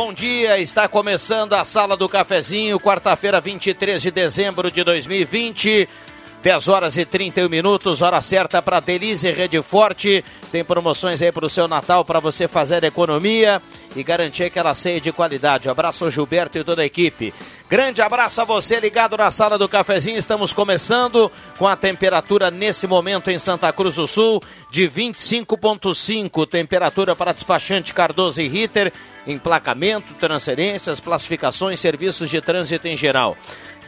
Bom dia. Está começando a Sala do Cafezinho, quarta-feira, 23 de dezembro de 2020. 10 horas e 31 minutos, hora certa para Delize Rede Forte. Tem promoções aí para o seu Natal para você fazer economia e garantir aquela ceia de qualidade. abraço ao Gilberto e toda a equipe. Grande abraço a você ligado na sala do cafezinho. Estamos começando com a temperatura nesse momento em Santa Cruz do Sul de 25,5. Temperatura para despachante Cardoso e Ritter, emplacamento, transferências, classificações, serviços de trânsito em geral.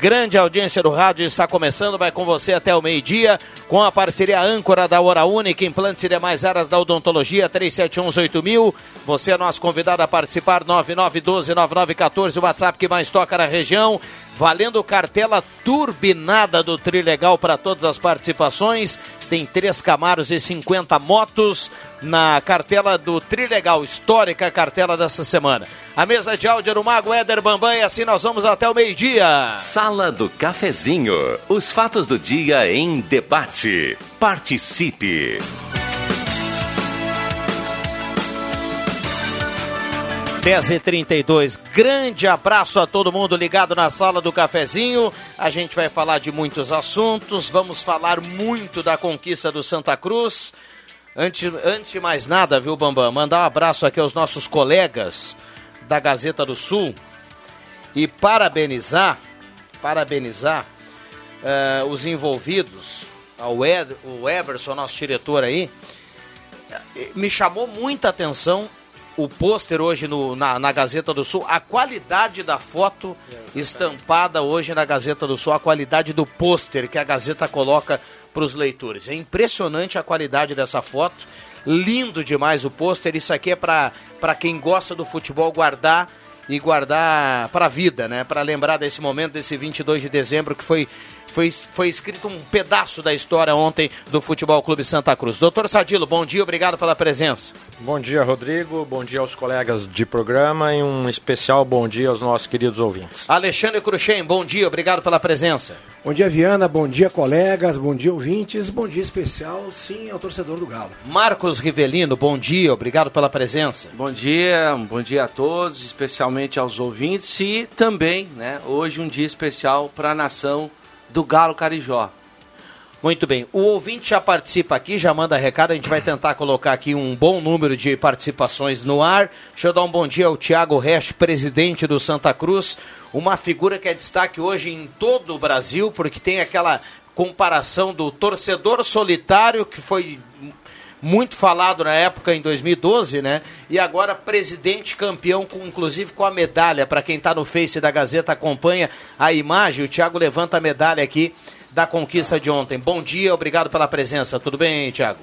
Grande audiência do rádio está começando, vai com você até o meio-dia, com a parceria âncora da Hora Única, implantes e demais áreas da odontologia, 37118000. Você é nosso convidado a participar, 9912-9914, o WhatsApp que mais toca na região. Valendo cartela turbinada do Trilegal para todas as participações. Tem três Camaros e 50 motos na cartela do Trilegal, histórica cartela dessa semana. A mesa de áudio do Mago Éder Bambam e assim nós vamos até o meio-dia. Sala do Cafezinho. Os fatos do dia em debate. Participe. 10 e 32 grande abraço a todo mundo ligado na sala do cafezinho. A gente vai falar de muitos assuntos, vamos falar muito da conquista do Santa Cruz. Antes, antes de mais nada, viu, Bambam, mandar um abraço aqui aos nossos colegas da Gazeta do Sul. E parabenizar, parabenizar uh, os envolvidos, ao Ed, o Everson, nosso diretor aí, me chamou muita atenção o pôster hoje no, na, na, Gazeta do Sul, a qualidade da foto estampada hoje na Gazeta do Sul, a qualidade do pôster que a Gazeta coloca para os leitores. É impressionante a qualidade dessa foto, lindo demais o pôster. Isso aqui é para quem gosta do futebol guardar e guardar para a vida, né? Para lembrar desse momento, desse 22 de dezembro que foi foi, foi escrito um pedaço da história ontem do Futebol Clube Santa Cruz. Doutor Sadilo, bom dia, obrigado pela presença. Bom dia, Rodrigo, bom dia aos colegas de programa e um especial bom dia aos nossos queridos ouvintes. Alexandre Cruxem, bom dia, obrigado pela presença. Bom dia, Viana, bom dia, colegas, bom dia, ouvintes, bom dia especial, sim, ao torcedor do Galo. Marcos Rivelino, bom dia, obrigado pela presença. Bom dia, bom dia a todos, especialmente aos ouvintes e também, né, hoje um dia especial para a nação do Galo Carijó. Muito bem. O ouvinte já participa aqui, já manda recado. A gente vai tentar colocar aqui um bom número de participações no ar. Deixa eu dar um bom dia ao Tiago Resch, presidente do Santa Cruz. Uma figura que é destaque hoje em todo o Brasil, porque tem aquela comparação do torcedor solitário, que foi muito falado na época em 2012, né? E agora presidente campeão, com, inclusive com a medalha. Para quem está no Face da Gazeta acompanha a imagem. O Thiago levanta a medalha aqui da conquista de ontem. Bom dia, obrigado pela presença. Tudo bem, Thiago?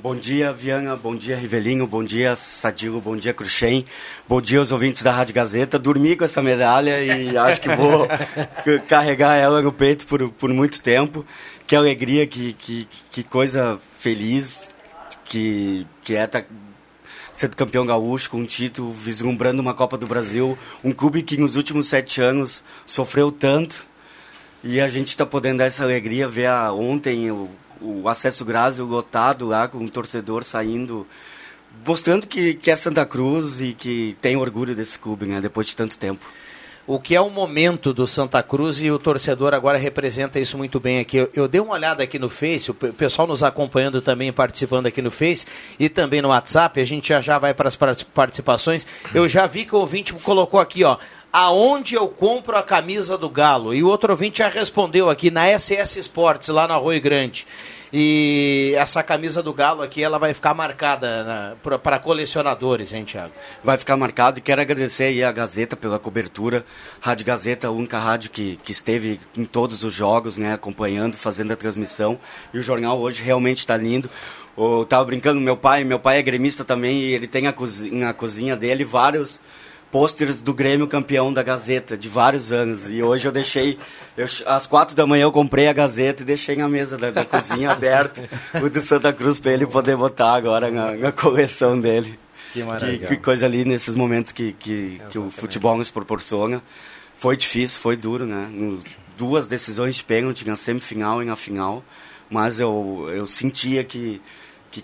Bom dia, Viana. Bom dia, Rivelinho. Bom dia, Sadilo. Bom dia, Cruxem. Bom dia aos ouvintes da Rádio Gazeta. Dormi com essa medalha e acho que vou carregar ela no peito por, por muito tempo. Que alegria, que, que, que coisa feliz que, que é tá sendo campeão gaúcho com um título, vislumbrando uma Copa do Brasil, um clube que nos últimos sete anos sofreu tanto e a gente está podendo dar essa alegria, ver a, ontem o, o acesso Grásio lotado lá, com um torcedor saindo mostrando que, que é Santa Cruz e que tem orgulho desse clube, né? Depois de tanto tempo. O que é o momento do Santa Cruz e o torcedor agora representa isso muito bem aqui. Eu, eu dei uma olhada aqui no Face, o pessoal nos acompanhando também, participando aqui no Face e também no WhatsApp. A gente já já vai para as participações. Eu já vi que o ouvinte colocou aqui, ó aonde eu compro a camisa do Galo? E o outro ouvinte já respondeu aqui na SS Sports, lá no Arroio Grande. E essa camisa do Galo aqui, ela vai ficar marcada para colecionadores, hein, Thiago? Vai ficar marcado e quero agradecer aí a Gazeta pela cobertura. Rádio Gazeta, a única rádio que, que esteve em todos os jogos, né, acompanhando, fazendo a transmissão. E o jornal hoje realmente está lindo. Eu tava brincando, meu pai, meu pai é gremista também e ele tem a cozinha, na cozinha dele vários pôsteres do Grêmio campeão da Gazeta de vários anos. E hoje eu deixei, eu, às quatro da manhã eu comprei a Gazeta e deixei na mesa da, da cozinha aberta o do Santa Cruz para ele poder botar agora na, na coleção dele. Que maravilha. Que, que, coisa ali nesses momentos que, que, que o futebol nos proporciona. Foi difícil, foi duro, né? No, duas decisões de pênalti na semifinal e na final, mas eu, eu sentia que, que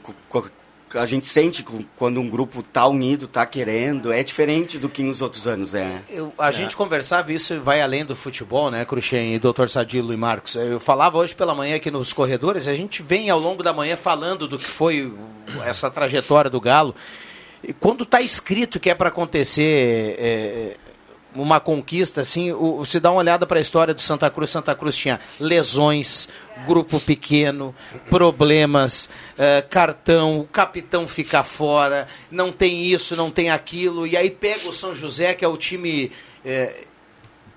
a gente sente quando um grupo está unido, está querendo, é diferente do que nos outros anos é. Eu, a é. gente conversava, isso vai além do futebol, né, Cruxem e doutor Sadilo e Marcos. Eu falava hoje pela manhã aqui nos corredores, a gente vem ao longo da manhã falando do que foi essa trajetória do Galo. E quando está escrito que é para acontecer é, uma conquista, assim, o, se dá uma olhada para a história do Santa Cruz, Santa Cruz tinha lesões, grupo pequeno, problemas, uh, cartão, o capitão fica fora, não tem isso, não tem aquilo, e aí pega o São José, que é o time. É,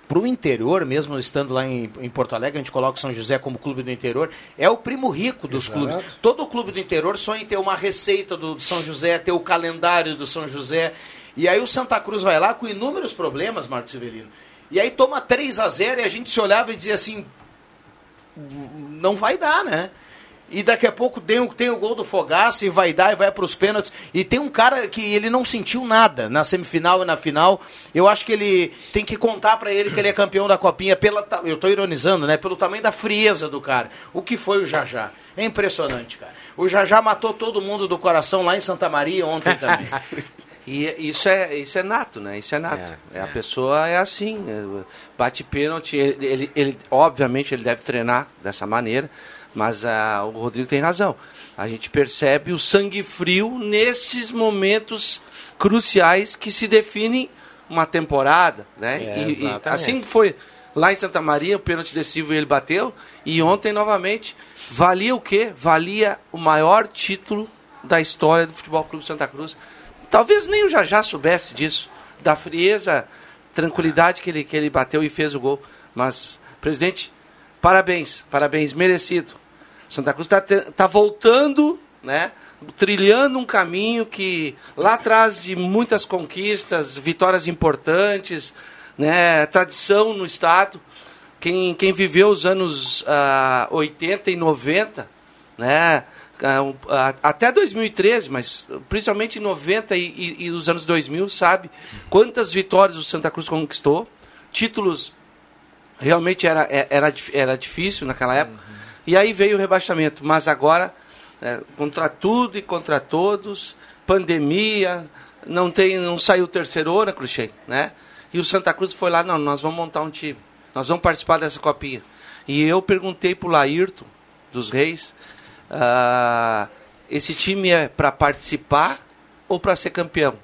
para o interior, mesmo estando lá em, em, Porto Alegre, a gente coloca o São José como clube do interior, é o primo rico dos Exato. clubes. Todo clube do interior sonha em ter uma receita do São José, ter o calendário do São José. E aí o Santa Cruz vai lá com inúmeros problemas, Marcos Severino. E aí toma 3 a 0 e a gente se olhava e dizia assim: não vai dar, né? E daqui a pouco tem, tem o gol do Fogaça e vai dar e vai para os pênaltis. E tem um cara que ele não sentiu nada na semifinal e na final. Eu acho que ele tem que contar para ele que ele é campeão da Copinha. Pela, eu estou ironizando, né? Pelo tamanho da frieza do cara. O que foi o Jajá? É impressionante, cara. O Jajá matou todo mundo do coração lá em Santa Maria ontem também. E isso é, isso é nato, né? Isso é nato. É, é. A pessoa é assim, é, bate pênalti, ele, ele, ele, obviamente ele deve treinar dessa maneira, mas uh, o Rodrigo tem razão. A gente percebe o sangue frio nesses momentos cruciais que se definem uma temporada, né? É, e, e, assim foi lá em Santa Maria, o pênalti decisivo ele bateu, e ontem novamente valia o quê? Valia o maior título da história do Futebol Clube Santa Cruz Talvez nem o Jajá soubesse disso, da frieza, tranquilidade que ele, que ele bateu e fez o gol. Mas, presidente, parabéns, parabéns, merecido. Santa Cruz está tá voltando, né? Trilhando um caminho que lá atrás de muitas conquistas, vitórias importantes, né? Tradição no estado. Quem, quem viveu os anos uh, ah, 80 e 90, né? Até 2013, mas principalmente em 90 e, e, e, os anos 2000, sabe quantas vitórias o Santa Cruz conquistou, títulos realmente era, é, era, era difícil naquela época, uhum. e aí veio o rebaixamento, mas agora, é, contra tudo e contra todos, pandemia, não tem não saiu terceirona, Cruxem, né? E o Santa Cruz foi lá, não, nós vamos montar um time, nós vamos participar dessa copinha. E eu perguntei para o Laírton, dos Reis, ah, esse time é para participar ou para ser campeão?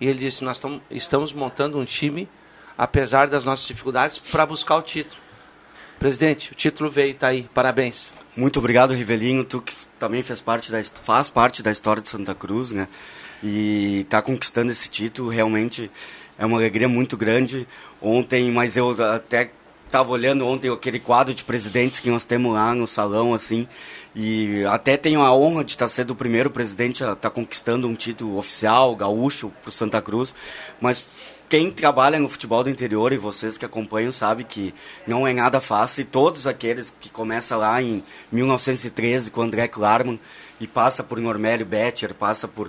E ele disse: Nós tamo, estamos montando um time, apesar das nossas dificuldades, para buscar o título. Presidente, o título veio, está aí. Parabéns. Muito obrigado, Rivelinho. Tu que também fez parte da, faz parte da história de Santa Cruz, né? E está conquistando esse título realmente é uma alegria muito grande. Ontem, mas eu até estava olhando ontem aquele quadro de presidentes que nós temos lá no salão, assim, e até tenho a honra de estar sendo o primeiro presidente a estar conquistando um título oficial, gaúcho, para o Santa Cruz, mas quem trabalha no futebol do interior e vocês que acompanham sabem que não é nada fácil. E todos aqueles que começam lá em 1913 com André Klarman e passa por Normélio Betcher, passa por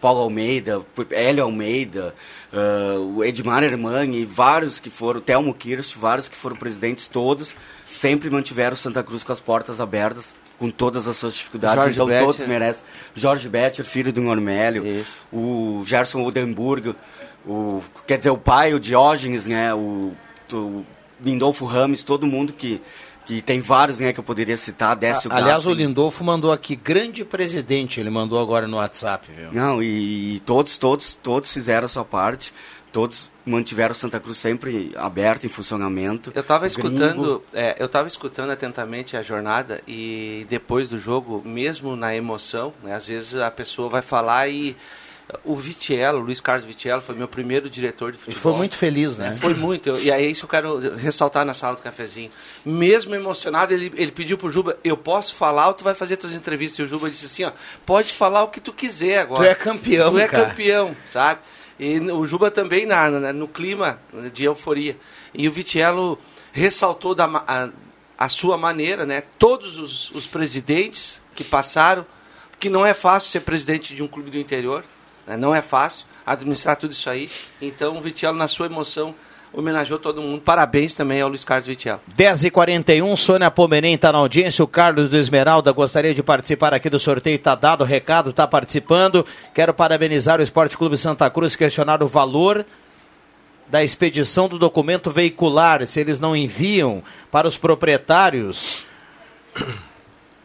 Paulo Almeida, Hélio Almeida, uh, o Edmar Hermani, vários que foram, Telmo Kirst, vários que foram presidentes, todos sempre mantiveram Santa Cruz com as portas abertas, com todas as suas dificuldades, Jorge então todos merecem. Jorge Betcher, filho do Normélio, Isso. o Gerson Oldenburg, o, quer dizer, o pai, o Diógenes, né, o, o Lindolfo Rames, todo mundo que que tem vários né, que eu poderia citar, Décio Aliás, Gassi. o Lindolfo mandou aqui, grande presidente, ele mandou agora no WhatsApp. Viu? Não, e, e todos, todos, todos fizeram a sua parte, todos mantiveram Santa Cruz sempre aberta em funcionamento. Eu estava escutando, é, eu estava escutando atentamente a jornada e depois do jogo, mesmo na emoção, né, às vezes a pessoa vai falar e o Vitiello, Luiz Carlos Vitiello, foi meu primeiro diretor de futebol. Ele foi muito feliz, né? Foi muito. e aí isso eu quero ressaltar na sala do cafezinho. Mesmo emocionado, ele, ele pediu pro Juba, eu posso falar ou tu vai fazer tuas entrevistas? E o Juba disse assim, ó, pode falar o que tu quiser agora. Tu é campeão, Tu é cara. campeão, sabe? E o Juba também na, na, no clima de euforia. E o Vitiello ressaltou da, a, a sua maneira, né? Todos os, os presidentes que passaram, que não é fácil ser presidente de um clube do interior? Não é fácil administrar tudo isso aí. Então, o Vitiello, na sua emoção, homenageou todo mundo. Parabéns também ao Luiz Carlos Vitiello. 10h41, Sônia Pomerém está na audiência. O Carlos do Esmeralda gostaria de participar aqui do sorteio. Está dado o recado, está participando. Quero parabenizar o Esporte Clube Santa Cruz, questionar o valor da expedição do documento veicular, se eles não enviam para os proprietários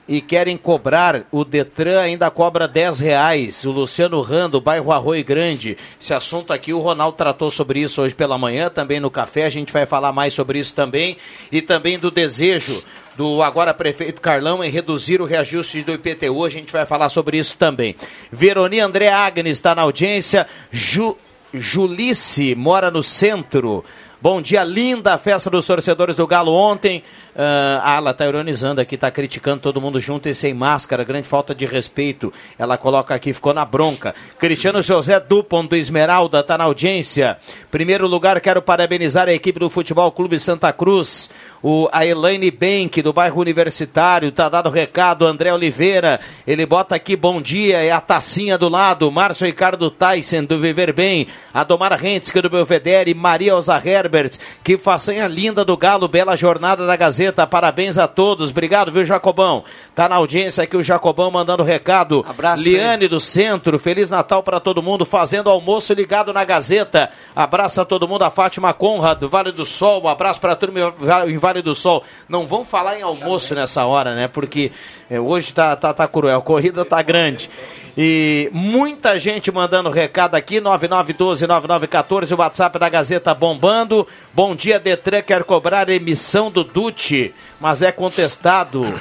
e querem cobrar, o Detran ainda cobra 10 reais. O Luciano Rando, bairro Arroio Grande. Esse assunto aqui, o Ronaldo tratou sobre isso hoje pela manhã, também no café. A gente vai falar mais sobre isso também. E também do desejo do agora prefeito Carlão em reduzir o reajuste do IPTU. A gente vai falar sobre isso também. Veroni André Agnes está na audiência. Ju, Julice mora no centro. Bom dia, linda festa dos torcedores do Galo ontem. Uh, ah, ela está ironizando aqui, está criticando todo mundo junto e sem máscara, grande falta de respeito. Ela coloca aqui, ficou na bronca. Cristiano José Dupont do Esmeralda está na audiência. Primeiro lugar, quero parabenizar a equipe do Futebol Clube Santa Cruz o, a Elaine Bank, do bairro Universitário, tá dado o recado, André Oliveira, ele bota aqui bom dia, é a tacinha do lado, Márcio Ricardo Tyson, do Viver Bem, a Domar Rentske, do Belvedere, Maria Oza Herbert, que façanha linda do Galo, bela jornada da Gazeta, parabéns a todos, obrigado, viu, Jacobão? Tá na audiência aqui o Jacobão mandando recado. Abraço. Liane do Centro, Feliz Natal para todo mundo, fazendo almoço ligado na Gazeta. Abraço a todo mundo, a Fátima Conrad, do Vale do Sol, um abraço para todo mundo em Vale do Sol. Não vão falar em almoço nessa hora, né? Porque é, hoje tá, tá, tá cruel, a corrida tá grande. E muita gente mandando recado aqui, 9912-9914, o WhatsApp da Gazeta bombando. Bom dia, Detran quer cobrar emissão do DUT, mas é contestado.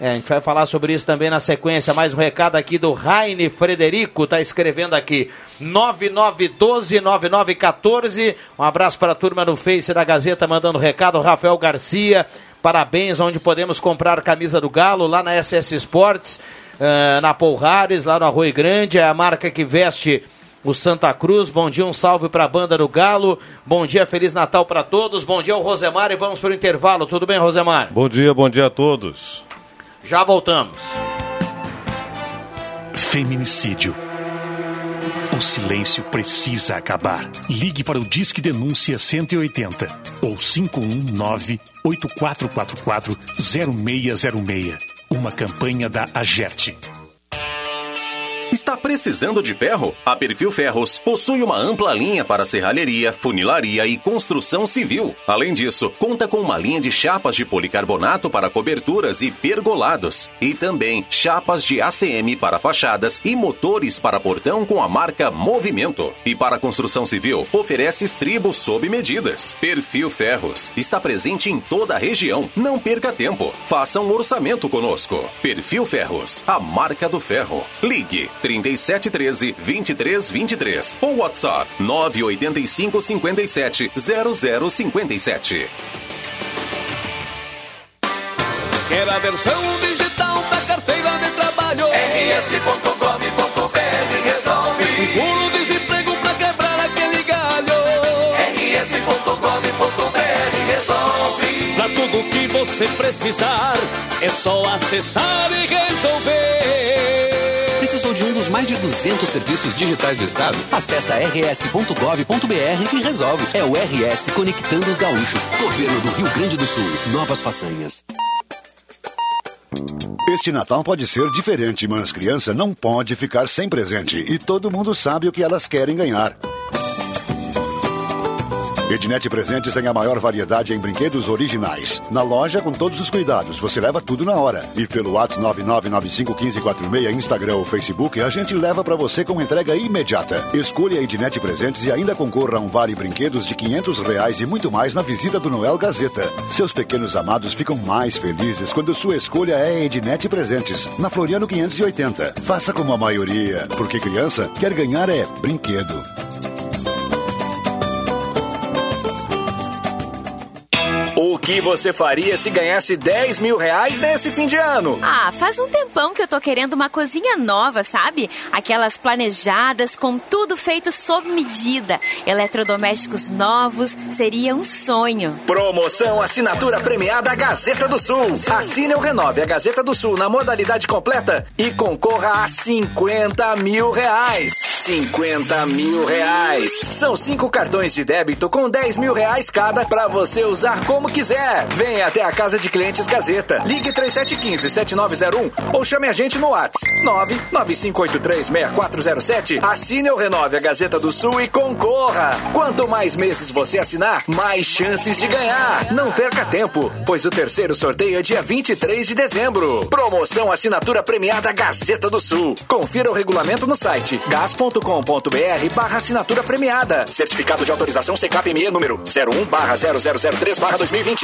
É, a gente vai falar sobre isso também na sequência. Mais um recado aqui do Raine Frederico, tá escrevendo aqui. 9912-9914. Um abraço para a turma no Face da Gazeta mandando recado. Rafael Garcia, parabéns, onde podemos comprar camisa do Galo, lá na SS Sports, uh, na Polhares, lá no Arroio Grande. É a marca que veste o Santa Cruz. Bom dia, um salve para a banda do Galo. Bom dia, Feliz Natal para todos. Bom dia ao Rosemar e vamos para o intervalo. Tudo bem, Rosemar? Bom dia, bom dia a todos. Já voltamos. Feminicídio. O silêncio precisa acabar. Ligue para o Disque Denúncia 180 ou 519 8444 0606. Uma campanha da Agerte. Está precisando de ferro? A Perfil Ferros possui uma ampla linha para serralheria, funilaria e construção civil. Além disso, conta com uma linha de chapas de policarbonato para coberturas e pergolados. E também chapas de ACM para fachadas e motores para portão com a marca Movimento. E para construção civil, oferece estribos sob medidas. Perfil Ferros está presente em toda a região. Não perca tempo. Faça um orçamento conosco. Perfil Ferros, a marca do ferro. Ligue 3713 2323 ou WhatsApp 985 57 0057. Quer a versão digital da carteira de trabalho? rs.gov.br resolve. Seguro-desemprego pra quebrar aquele galho? rs.gov.br resolve. Pra tudo que você precisar, é só acessar e resolver Precisou de um dos mais de 200 serviços digitais do Estado? Acesse rs.gov.br e resolve. É o RS Conectando os Gaúchos. Governo do Rio Grande do Sul. Novas façanhas. Este Natal pode ser diferente, mas criança não pode ficar sem presente. E todo mundo sabe o que elas querem ganhar. Ednet Presentes tem a maior variedade em brinquedos originais. Na loja, com todos os cuidados, você leva tudo na hora. E pelo WhatsApp 99951546, Instagram ou Facebook, a gente leva para você com entrega imediata. Escolha a Ednet Presentes e ainda concorra a um vale brinquedos de 500 reais e muito mais na visita do Noel Gazeta. Seus pequenos amados ficam mais felizes quando sua escolha é Ednet Presentes, na Floriano 580. Faça como a maioria, porque criança quer ganhar é brinquedo. Que você faria se ganhasse 10 mil reais nesse fim de ano? Ah, faz um tempão que eu tô querendo uma cozinha nova, sabe? Aquelas planejadas, com tudo feito sob medida. Eletrodomésticos novos, seria um sonho. Promoção Assinatura Premiada Gazeta do Sul. Assine ou renove a Gazeta do Sul na modalidade completa e concorra a 50 mil reais. 50 mil reais. São cinco cartões de débito com 10 mil reais cada para você usar como quiser. Venha até a Casa de Clientes Gazeta. Ligue 3715-7901 ou chame a gente no WhatsApp 995836407. Assine ou renove a Gazeta do Sul e concorra. Quanto mais meses você assinar, mais chances de ganhar. Não perca tempo, pois o terceiro sorteio é dia 23 de dezembro. Promoção Assinatura Premiada Gazeta do Sul. Confira o regulamento no site gas.com.br barra assinatura premiada. Certificado de autorização CKPME número 01 barra 0003 barra 2020.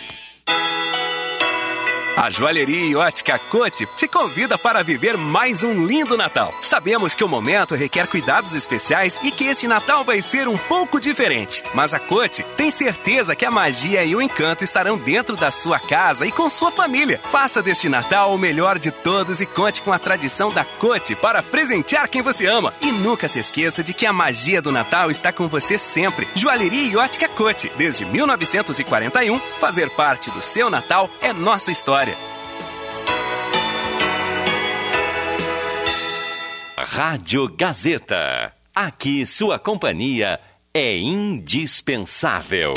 A Joalheria e Ótica Cote te convida para viver mais um lindo Natal. Sabemos que o momento requer cuidados especiais e que este Natal vai ser um pouco diferente. Mas a Cote tem certeza que a magia e o encanto estarão dentro da sua casa e com sua família. Faça deste Natal o melhor de todos e conte com a tradição da Cote para presentear quem você ama. E nunca se esqueça de que a magia do Natal está com você sempre. Joalheria e Ótica Cote, desde 1941, fazer parte do seu Natal é nossa história. Rádio Gazeta. Aqui sua companhia é indispensável.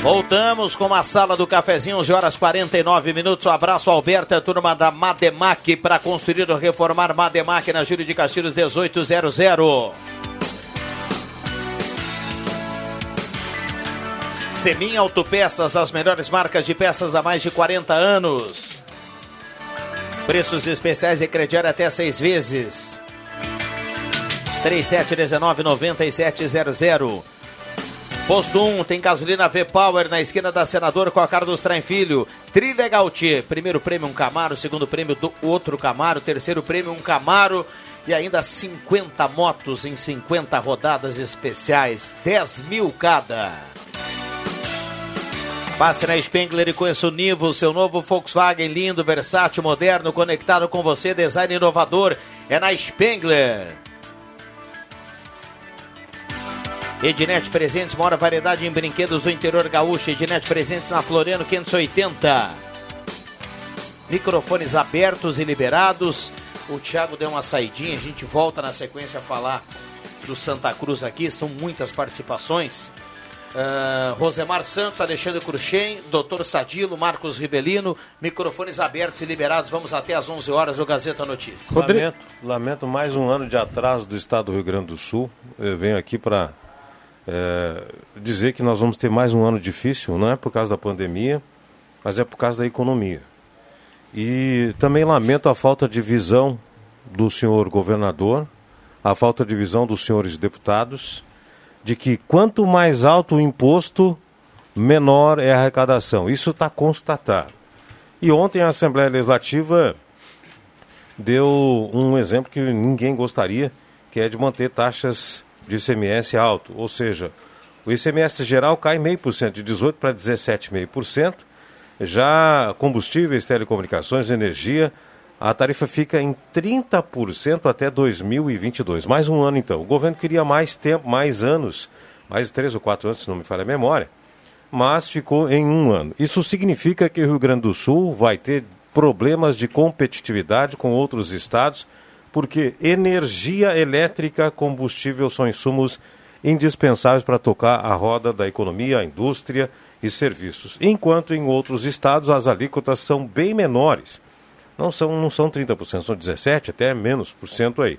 Voltamos com a sala do cafezinho, 11 horas 49 minutos. Um abraço, Alberto, a turma da Mademac para construir ou reformar Mademac na Júlio de Castilhos 1800. Semin Autopeças, as melhores marcas de peças há mais de 40 anos. Preços especiais e crediário até seis vezes. 3719-9700. Posto 1 tem gasolina V-Power na esquina da Senador com a cara Trem Filho. Trilegal T, primeiro prêmio um Camaro, segundo prêmio do outro Camaro, terceiro prêmio um Camaro e ainda 50 motos em 50 rodadas especiais, 10 mil cada. Passe na Spengler e conheça o Nivo, seu novo Volkswagen lindo, versátil, moderno, conectado com você, design inovador. É na Spengler. Ednet Presentes, maior variedade em brinquedos do interior gaúcho. Ednet Presentes na Floriano 580. Microfones abertos e liberados. O Thiago deu uma saidinha, a gente volta na sequência a falar do Santa Cruz aqui, são muitas participações. Uh, Rosemar Santos, Alexandre Cruxem, Doutor Sadilo, Marcos Rivelino, microfones abertos e liberados. Vamos até às 11 horas do Gazeta Notícias. Lamento, lamento mais um ano de atraso do Estado do Rio Grande do Sul. Eu venho aqui para é, dizer que nós vamos ter mais um ano difícil, não é por causa da pandemia, mas é por causa da economia. E também lamento a falta de visão do senhor governador, a falta de visão dos senhores deputados, de que quanto mais alto o imposto, menor é a arrecadação. Isso está constatado. E ontem a Assembleia Legislativa deu um exemplo que ninguém gostaria, que é de manter taxas de ICMS alto, ou seja, o ICMS geral cai meio por cento, de 18 para 17,5%. Já combustíveis, telecomunicações, energia, a tarifa fica em 30% até 2022. Mais um ano então. O governo queria mais tempo, mais anos, mais três ou quatro anos, se não me falha a memória, mas ficou em um ano. Isso significa que o Rio Grande do Sul vai ter problemas de competitividade com outros estados porque energia elétrica, combustível são insumos indispensáveis para tocar a roda da economia, a indústria e serviços. Enquanto em outros estados as alíquotas são bem menores. Não são, não são 30%, são 17%, até menos por cento aí.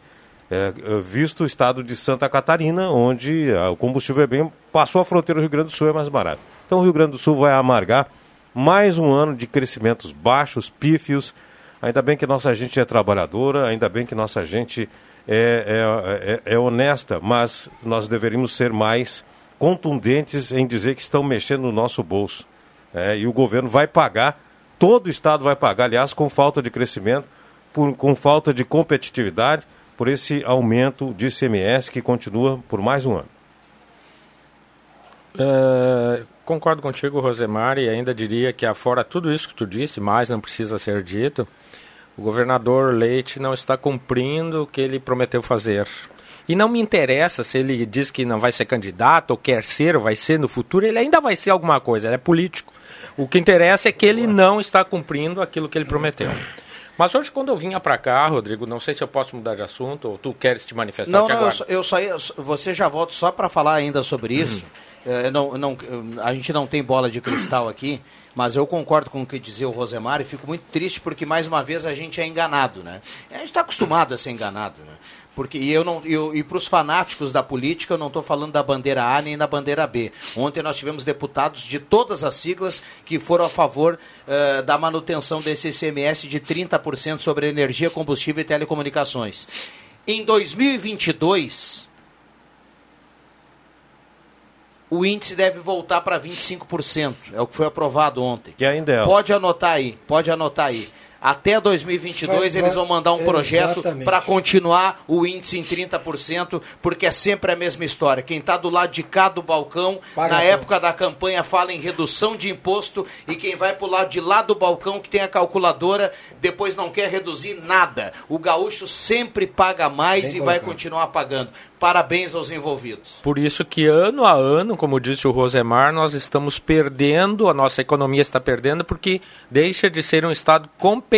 É, é, visto o estado de Santa Catarina, onde a, o combustível é bem. passou a fronteira do Rio Grande do Sul, é mais barato. Então o Rio Grande do Sul vai amargar mais um ano de crescimentos baixos, pífios, Ainda bem que nossa gente é trabalhadora, ainda bem que nossa gente é, é, é, é honesta, mas nós deveríamos ser mais contundentes em dizer que estão mexendo no nosso bolso. É, e o governo vai pagar, todo o Estado vai pagar, aliás, com falta de crescimento, por, com falta de competitividade, por esse aumento de ICMS que continua por mais um ano. É, concordo contigo, Rosemar, e ainda diria que, afora tudo isso que tu disse, mais não precisa ser dito, o governador Leite não está cumprindo o que ele prometeu fazer. E não me interessa se ele diz que não vai ser candidato, ou quer ser, ou vai ser no futuro, ele ainda vai ser alguma coisa, ele é político. O que interessa é que ele não está cumprindo aquilo que ele prometeu. Mas hoje, quando eu vinha para cá, Rodrigo, não sei se eu posso mudar de assunto, ou tu queres te manifestar não, não, eu só, eu só, você já volta só para falar ainda sobre isso. Uhum. não, não, a gente não tem bola de cristal aqui, mas eu concordo com o que dizia o Rosemar e fico muito triste porque, mais uma vez, a gente é enganado, né? A gente está acostumado a ser enganado, né? Porque, e eu não, eu, e para os fanáticos da política, eu não estou falando da bandeira A nem da bandeira B. Ontem nós tivemos deputados de todas as siglas que foram a favor uh, da manutenção desse ICMS de 30% sobre energia, combustível e telecomunicações. Em 2022, o índice deve voltar para 25%. É o que foi aprovado ontem. Que ainda é. Pode anotar aí, pode anotar aí. Até 2022 vai, eles vão mandar um projeto para continuar o índice em 30%, porque é sempre a mesma história. Quem está do lado de cá do balcão, Paga na época da campanha, fala em redução de imposto, e quem vai para o lado de lá do balcão, que tem a calculadora, depois não quer reduzir nada. O gaúcho sempre paga mais Bem e vai continuar pagando. Parabéns aos envolvidos. Por isso que ano a ano, como disse o Rosemar, nós estamos perdendo, a nossa economia está perdendo, porque deixa de ser um Estado competitivo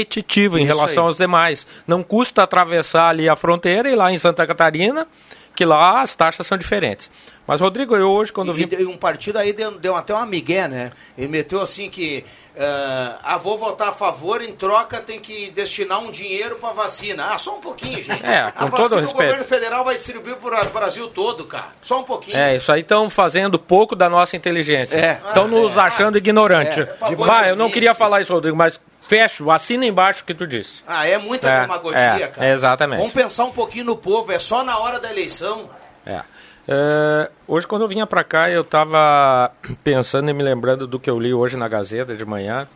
em isso relação aí. aos demais. Não custa atravessar ali a fronteira e lá em Santa Catarina, que lá as taxas são diferentes. Mas, Rodrigo, eu hoje, quando e, vi. E um partido aí deu, deu até uma migué, né? Ele meteu assim que Uh, ah, vou votar a favor, em troca tem que destinar um dinheiro para vacina. Ah, só um pouquinho, gente. É, com a todo vacina respeito. o governo federal vai distribuir para o Brasil todo, cara. Só um pouquinho. É, isso aí estão fazendo pouco da nossa inteligência. Estão É. nos Ah, achando ignorantes. é. É. Vai, eu não queria falar isso, Rodrigo, mas fecho, assina embaixo o que tu disse. Ah, é muita É, demagogia, é, cara. exatamente. Vamos pensar um pouquinho no povo, é só na hora da eleição. É. É, hoje, quando eu vinha para cá, eu estava pensando e me lembrando do que eu li hoje na Gazeta de manhã,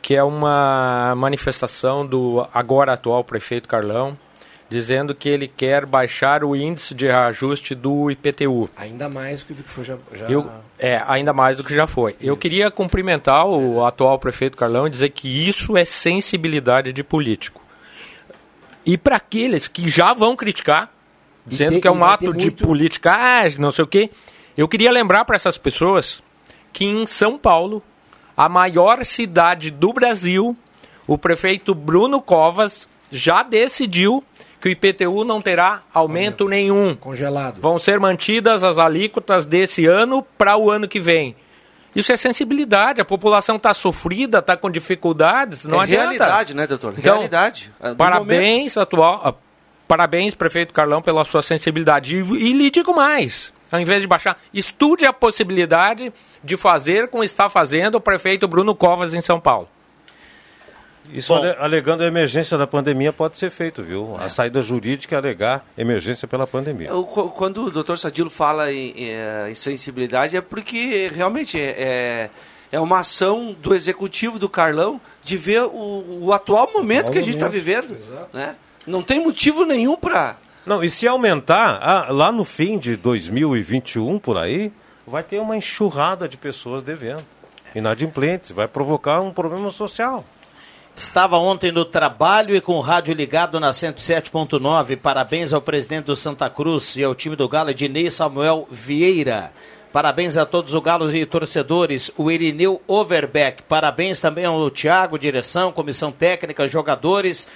que é uma manifestação do agora atual prefeito Carlão, dizendo que ele quer baixar o índice de reajuste do IPTU. Ainda mais do que foi já. já... Eu, é, ainda mais do que já foi. Eu queria cumprimentar o atual prefeito Carlão e dizer que isso é sensibilidade de político. E para aqueles que já vão criticar, dizendo que é um ato de muito... politicagem, não sei o quê, eu queria lembrar para essas pessoas que em São Paulo, a maior cidade do Brasil, o prefeito Bruno Covas já decidiu que o IPTU não terá aumento nenhum. Congelado. Vão ser mantidas as alíquotas desse ano para o ano que vem. Isso é sensibilidade. A população está sofrida, está com dificuldades. Não é adianta. realidade, né, doutor? Então, realidade. parabéns, momento... atual. Ah, parabéns, prefeito Carlão, pela sua sensibilidade. E, e lhe digo mais: ao invés de baixar, estude a possibilidade de fazer como está fazendo o prefeito Bruno Covas em São Paulo. Isso Bom, alegando a emergência da pandemia pode ser feito, viu? É. A saída jurídica é alegar emergência pela pandemia. quando o doutor Sadilo fala em, em, eh, sensibilidade é porque realmente é, é, é, uma ação do executivo do Carlão de ver o, o atual momento que a gente está vivendo. Né? Não tem motivo nenhum para. Não, e se aumentar, ah, lá no fim de 2021, por aí, vai ter uma enxurrada de pessoas devendo. Inadimplentes, vai provocar um problema social. Estava ontem no trabalho e com o rádio ligado na 107.9. Parabéns ao presidente do Santa Cruz e ao time do Galo, Ednei Samuel Vieira. Parabéns a todos os galos e torcedores. O Irineu Overbeck. Parabéns também ao Thiago, direção, comissão técnica, jogadores.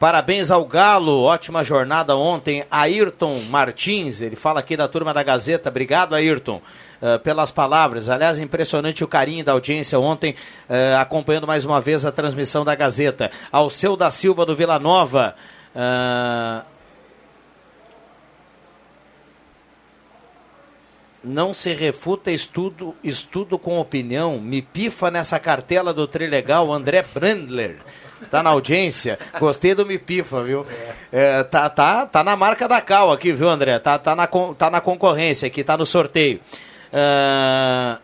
Parabéns ao Galo, ótima jornada ontem. Ayrton Martins, ele fala aqui da turma da Gazeta. Obrigado, Ayrton. Uh, pelas palavras. Aliás, impressionante o carinho da audiência ontem, uh, acompanhando mais uma vez a transmissão da Gazeta. Ao seu da Silva do Vila Nova. Uh, não se refuta estudo, estudo com opinião. Me pifa nessa cartela do Trilegal, André Brandler tá na audiência. Gostei do Mipifa, viu? É, tá, tá, tá na marca da Cal aqui, viu, André? Tá, tá, na, tá na concorrência aqui, tá no sorteio. É,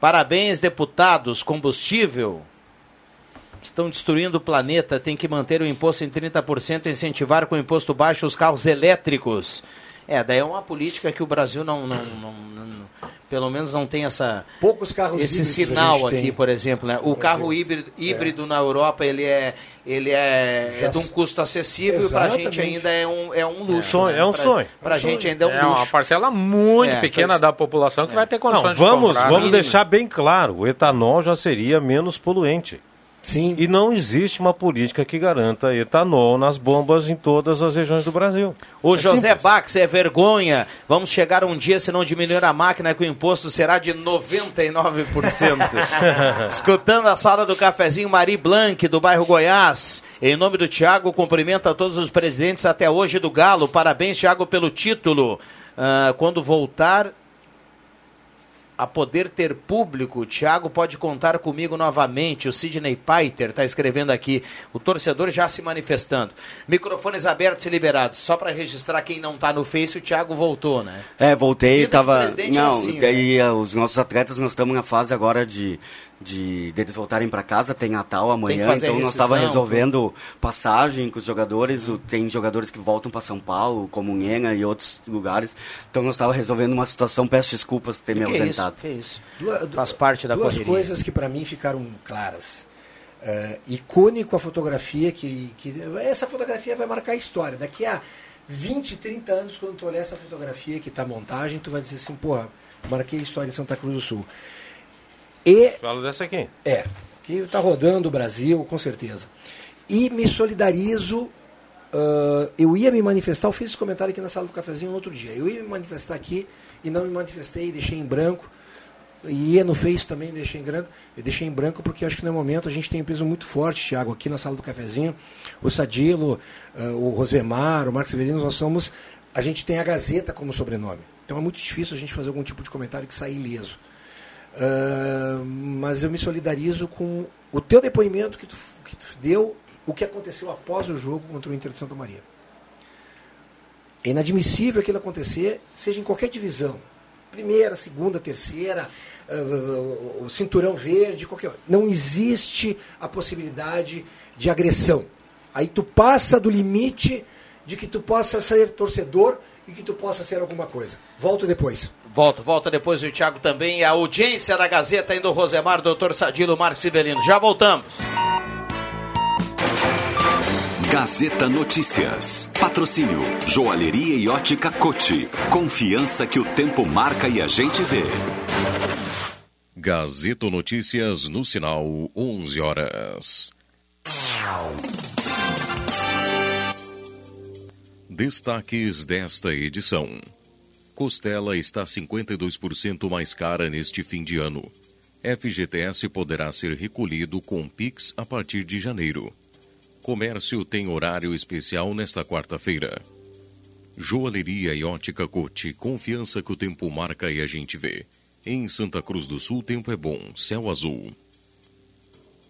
parabéns, deputados. Combustível. Estão destruindo o planeta, tem que manter o imposto em 30% e incentivar com imposto baixo os carros elétricos. É, daí é uma política que o Brasil não, não, não, não pelo menos não tem essa poucos carros esse sinal aqui, tem. por exemplo, né? O carro híbrido, híbrido é. na Europa ele é ele é, é de um custo acessível e para a gente ainda é um, é um luxo. Sonho, né? É um sonho. Para a gente ainda é um luxo. É uma parcela muito é, pequena da população que vai ter condições não, vamos, de comprar. Vamos deixar bem claro, o etanol já seria menos poluente. Sim. E não existe uma política que garanta etanol nas bombas em todas as regiões do Brasil. O é José simples. Bax é vergonha. Vamos chegar um dia, se não diminuir a máquina, que o imposto será de 99%. Escutando a sala do cafezinho Mari Blanc, do bairro Goiás. Em nome do Tiago, cumprimento a todos os presidentes até hoje do Galo. Parabéns, Tiago, pelo título. Uh, quando voltar, a poder ter público, o Thiago pode contar comigo novamente. O Sidney Paiter está escrevendo aqui. O torcedor já se manifestando. Microfones abertos e liberados. Só para registrar quem não está no Face, o Thiago voltou, né? É, voltei. Tava... Não, é assim, daí né? os nossos atletas, nós estamos na fase agora de de deles voltarem para casa, tem Natal amanhã, então nós estava resolvendo passagem com os jogadores, uhum. tem jogadores que voltam para São Paulo, como Nhena e outros lugares, então nós estava resolvendo uma situação, peço desculpas ter me ausentado. É isso, que é isso. Faz parte da duas correria. Duas coisas que para mim ficaram claras. Uh, icônico a fotografia, que, que essa fotografia vai marcar a história. Daqui a 20, 30 anos, quando tu olhar essa fotografia que está montagem, tu vai dizer assim, porra, marquei a história em Santa Cruz do Sul. E, Falo dessa aqui. É, que está rodando o Brasil, com certeza. E me solidarizo. Uh, eu ia me manifestar, eu fiz esse comentário aqui na sala do cafezinho no outro dia. Eu ia me manifestar aqui e não me manifestei, deixei em branco. E ia no Face também, deixei em branco. Eu deixei em branco porque acho que no momento a gente tem um peso muito forte, Thiago, aqui na sala do cafezinho. O Sadilo, uh, o Rosemar, o Marcos Severino, nós somos. A gente tem a Gazeta como sobrenome. Então é muito difícil a gente fazer algum tipo de comentário que saia ileso. Uh, mas eu me solidarizo com o teu depoimento que tu, que tu deu, o que aconteceu após o jogo contra o Inter de Santa Maria. É inadmissível aquilo acontecer, seja em qualquer divisão. Primeira, segunda, terceira, uh, o cinturão verde, qualquer. Não existe a possibilidade de agressão. Aí tu passa do limite de que tu possa ser torcedor e que tu possa ser alguma coisa. Volto depois. Volta, volta depois o Thiago também. A audiência da Gazeta indo Rosemar, doutor Sadilo Marcos Sibelino. Já voltamos. Gazeta Notícias. Patrocínio Joalheria e Ótica Cote. Confiança que o tempo marca e a gente vê. Gazeta Notícias no sinal 11 horas. Destaques desta edição. Costela está 52% mais cara neste fim de ano. FGTS poderá ser recolhido com Pix a partir de janeiro. Comércio tem horário especial nesta quarta-feira. Joalheria e ótica Cote, confiança que o tempo marca e a gente vê. Em Santa Cruz do Sul, tempo é bom, céu azul.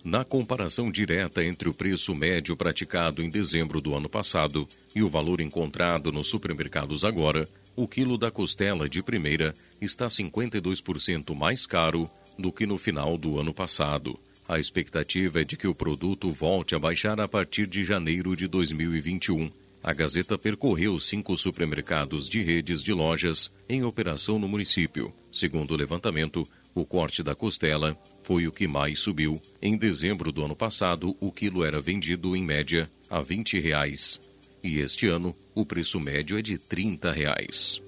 Na comparação direta entre o preço médio praticado em dezembro do ano passado e o valor encontrado nos supermercados agora, o quilo da costela de primeira está 52% mais caro do que no final do ano passado. A expectativa é de que o produto volte a baixar a partir de janeiro de 2021. A Gazeta percorreu cinco supermercados de redes de lojas em operação no município. Segundo o levantamento, o corte da costela foi o que mais subiu. Em dezembro do ano passado, o quilo era vendido, em média, a 20 reais. E este ano, o preço médio é de 30 reais.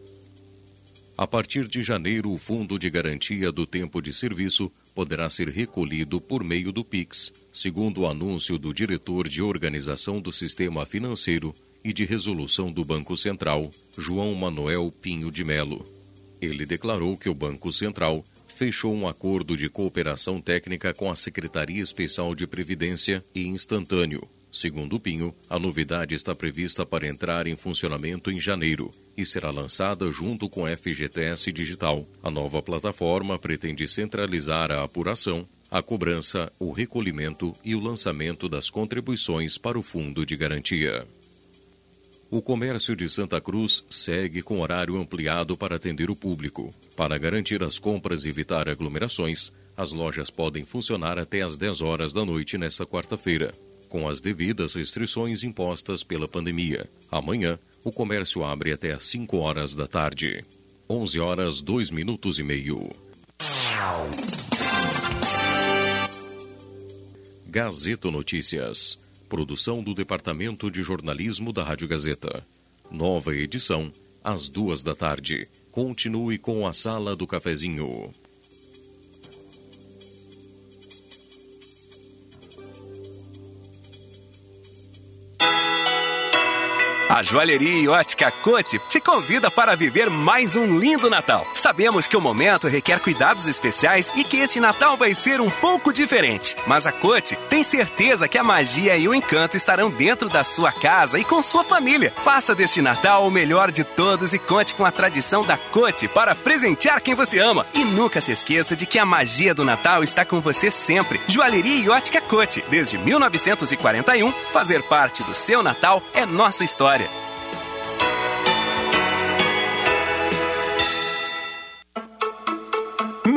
A partir de janeiro, o Fundo de Garantia do Tempo de Serviço poderá ser recolhido por meio do PIX, segundo o anúncio do diretor de Organização do Sistema Financeiro e de Resolução do Banco Central, João Manuel Pinho de Melo. Ele declarou que o Banco Central fechou um acordo de cooperação técnica com a Secretaria Especial de Previdência e instantâneo. Segundo Pinho, a novidade está prevista para entrar em funcionamento em janeiro e será lançada junto com a FGTS Digital. A nova plataforma pretende centralizar a apuração, a cobrança, o recolhimento e o lançamento das contribuições para o Fundo de Garantia. O comércio de Santa Cruz segue com horário ampliado para atender o público. Para garantir as compras e evitar aglomerações, as lojas podem funcionar até às 10 horas da noite nesta quarta-feira, com as devidas restrições impostas pela pandemia. Amanhã, o comércio abre até às 5 horas da tarde. 11 horas 2 minutos e meio. Gazeta Notícias. Produção do Departamento de Jornalismo da Rádio Gazeta. Nova edição, às duas da tarde. Continue com a Sala do Cafezinho. A Joalheria e Ótica Cote te convida para viver mais um lindo Natal. Sabemos que o momento requer cuidados especiais e que este Natal vai ser um pouco diferente. Mas a Cote tem certeza que a magia e o encanto estarão dentro da sua casa e com sua família. Faça deste Natal o melhor de todos e conte com a tradição da Cote para presentear quem você ama. E nunca se esqueça de que a magia do Natal está com você sempre. Joalheria e Ótica Cote, desde 1941, fazer parte do seu Natal é nossa história.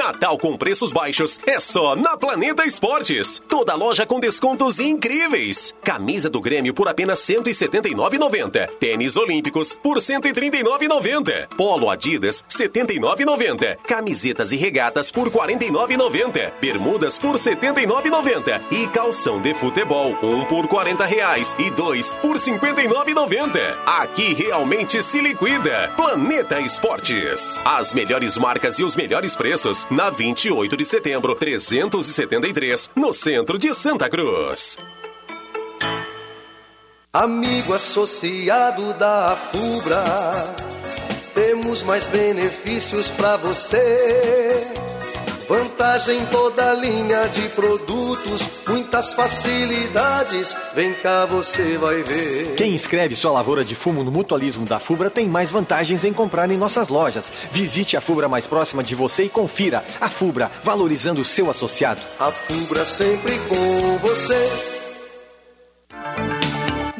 Natal com preços baixos é só na Planeta Esportes. Toda loja com descontos incríveis. Camisa do Grêmio por apenas R$ 179,90. Tênis Olímpicos por R$ 139,90. Polo Adidas R$ 79,90. Camisetas e regatas por R$ 49,90. Bermudas por R$ 79,90. E calção de futebol, um por 40 reais e dois por R$ 59,90. Aqui realmente se liquida. Planeta Esportes. As melhores marcas e os melhores preços na 28 de setembro, 373, no centro de Santa Cruz. Amigo associado da FUBRA, temos mais benefícios para você. Vantagem toda linha de produtos, muitas facilidades. Vem cá, você vai ver. Quem inscreve sua lavoura de fumo no mutualismo da Fubra tem mais vantagens em comprar em nossas lojas. Visite a Fubra mais próxima de você e confira. A Fubra, valorizando o seu associado. A Fubra sempre com você.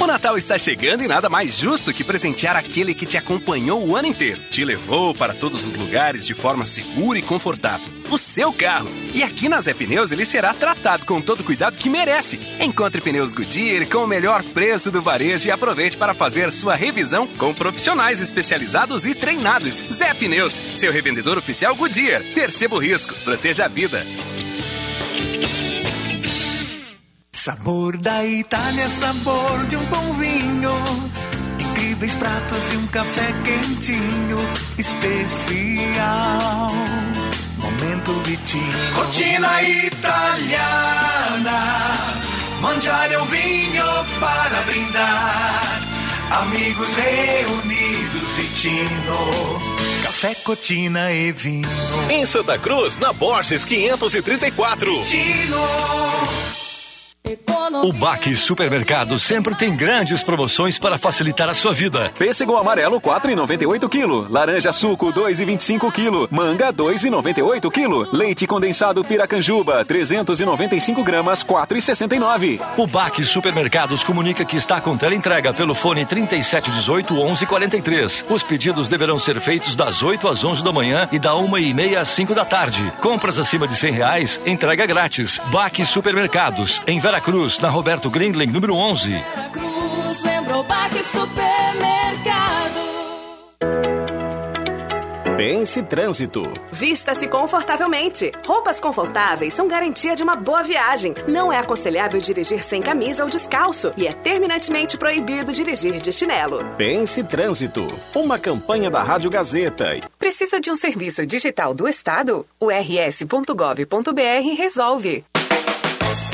O Natal está chegando e nada mais justo que presentear aquele que te acompanhou o ano inteiro, te levou para todos os lugares de forma segura e confortável. O seu carro. E aqui na Zé Pneus ele será tratado com todo o cuidado que merece. Encontre pneus Goodyear com o melhor preço do varejo e aproveite para fazer sua revisão com profissionais especializados e treinados. Zé Pneus, seu revendedor oficial Goodyear. Perceba o risco, proteja a vida. Sabor da Itália, sabor de um bom vinho. Incríveis pratos e um café quentinho. Especial. Momento Vitinho. Rotina italiana. Mangiare um vinho para brindar. Amigos reunidos, Vitino. Café, cotina e vinho. Em Santa Cruz, na Borges 534. Vitino. O Baque Supermercado sempre tem grandes promoções para facilitar a sua vida. Pêssego amarelo 4,98 kg. Laranja suco 2,25 kg. Manga 2,98 kg. Leite condensado Piracanjuba 395 gramas 4,69. O Baque Supermercados comunica que está com entrega pelo fone 3718 1143. Os pedidos deverão ser feitos das 8 às 11 da manhã e da 1 e meia às 5 da tarde. Compras acima de 100 reais, entrega grátis. Baque Supermercados, em Veracruz, na Roberto Grindlin, número 11. Cruz, lembrou Baque Supermercado. Pense Trânsito. Vista-se confortavelmente. Roupas confortáveis são garantia de uma boa viagem. Não é aconselhável dirigir sem camisa ou descalço e é terminantemente proibido dirigir de chinelo. Pense Trânsito. Uma campanha da Rádio Gazeta. Precisa de um serviço digital do Estado? O rs.gov.br resolve.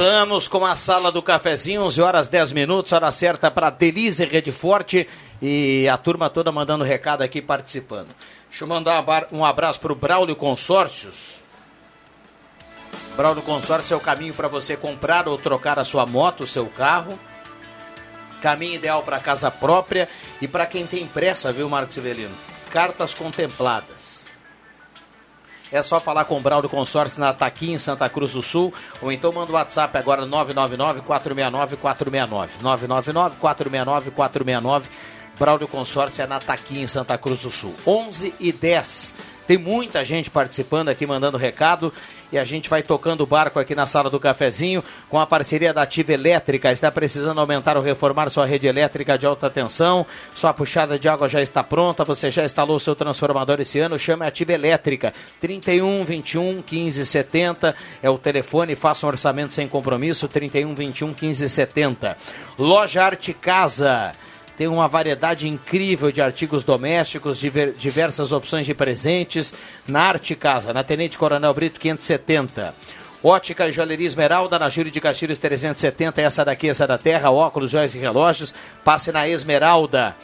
Voltamos com a sala do cafezinho, 11 horas 10 minutos, hora certa para Delize Rede Forte e a turma toda mandando recado aqui participando. Deixa eu mandar um abraço para o Braulio Consórcios. Braulio Consórcio é o caminho para você comprar ou trocar a sua moto, o seu carro. Caminho ideal para casa própria e para quem tem pressa, viu, Marcos Severino? Cartas contempladas. É só falar com o Braulio Consórcio na Taquinha, em Santa Cruz do Sul, ou então manda o WhatsApp agora 999-469-469. 999-469-469. Braulio Consórcio é na Taquinha, em Santa Cruz do Sul. 11 e 10. Tem muita gente participando aqui, mandando recado. E a gente vai tocando o barco aqui na sala do cafezinho com a parceria da Ativa Elétrica. Está precisando aumentar ou reformar sua rede elétrica de alta tensão? Sua puxada de água já está pronta? Você já instalou seu transformador esse ano? Chame a Ativa Elétrica. 31 21 15 70 é o telefone. Faça um orçamento sem compromisso. 31 21 15 70. Loja Arte Casa. Tem uma variedade incrível de artigos domésticos, diver, diversas opções de presentes na Arte Casa, na Tenente Coronel Brito 570. Ótica e Joalheria Esmeralda, na Júlio de Castilhos 370, essa daqui, essa da Terra, óculos, joias e relógios, passe na Esmeralda.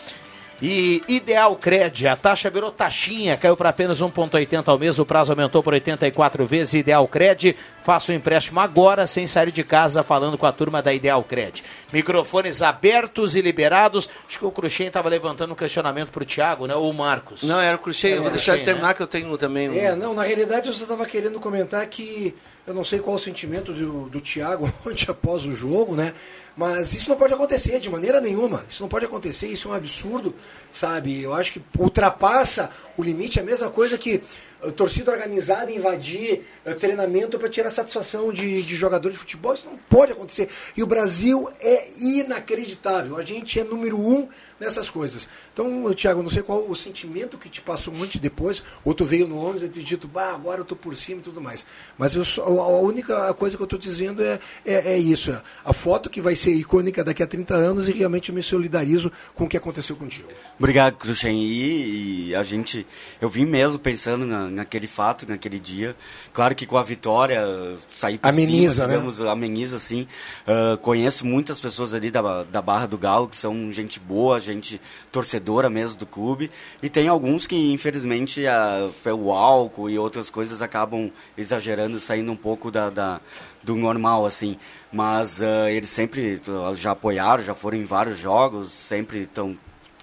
E Ideal Cred, a taxa virou taxinha, caiu para apenas 1,80 ao mês, o prazo aumentou por 84 vezes. Ideal Cred, faça o um empréstimo agora, sem sair de casa, falando com a turma da Ideal Cred. Microfones abertos e liberados. Acho que o Cruxem estava levantando um questionamento para o Thiago, né? Ou o Marcos. Não, era o Cruxem, eu vou deixar de Cruxem, terminar né? que eu tenho também um... É, não, na realidade eu só estava querendo comentar que eu não sei qual o sentimento do, do Thiago ontem após o jogo, né? Mas isso não pode acontecer de maneira nenhuma. Isso não pode acontecer, isso é um absurdo, sabe? Eu acho que ultrapassa o limite, é a mesma coisa que uh, torcida organizada invadir uh, treinamento para tirar satisfação de, de jogador de futebol. Isso não pode acontecer. E o Brasil é inacreditável. A gente é número um nessas coisas. Então, Thiago, eu não sei qual o sentimento que te passou muito depois, ou tu veio no ônibus e te dito, bah, agora eu tô por cima e tudo mais. Mas eu só, a única coisa que eu tô dizendo é, é, é isso. É a foto que vai ser icônica daqui a 30 anos e realmente eu me solidarizo com o que aconteceu contigo. Obrigado, Cruxem. E, e a gente, eu vim mesmo pensando na, naquele fato, naquele dia. Claro que com a vitória, sair por Ameniza, cima, né? digamos, ameniza, sim. Ah, conheço muitas pessoas ali da, da Barra do Galo, que são gente boa, gente torcedora mesmo do clube. E tem alguns que, infelizmente, ah, pelo álcool e outras coisas, acabam exagerando, saindo um pouco da, da do normal, assim. Mas ah, eles sempre já apoiaram, já foram em vários jogos, sempre estão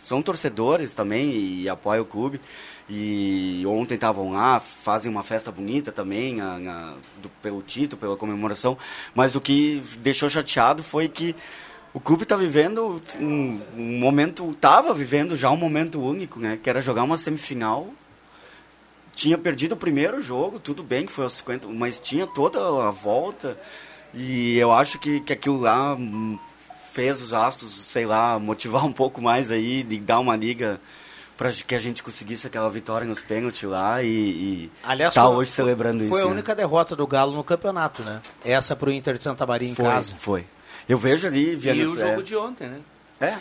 são torcedores também e apoiam o clube. E ontem estavam lá, fazem uma festa bonita também, a, a- do- pelo título, pela comemoração. Mas o que deixou chateado foi que o clube está vivendo um, um momento, estava vivendo já um momento único, né? Que era jogar uma semifinal. Tinha perdido o primeiro jogo, tudo bem que foi aos 50, mas tinha toda a volta. E eu acho que, que aquilo lá hum, fez os astros, sei lá, motivar um pouco mais aí, de dar uma liga para que a gente conseguisse aquela vitória nos pênaltis lá e, e Aliás, tá foi- hoje celebrando Foi isso. a né? única derrota do Galo no campeonato, né? Essa pro Inter de Santa Maria em foi, casa. Foi. Eu vejo ali, E Viana, o jogo de ontem, né? É.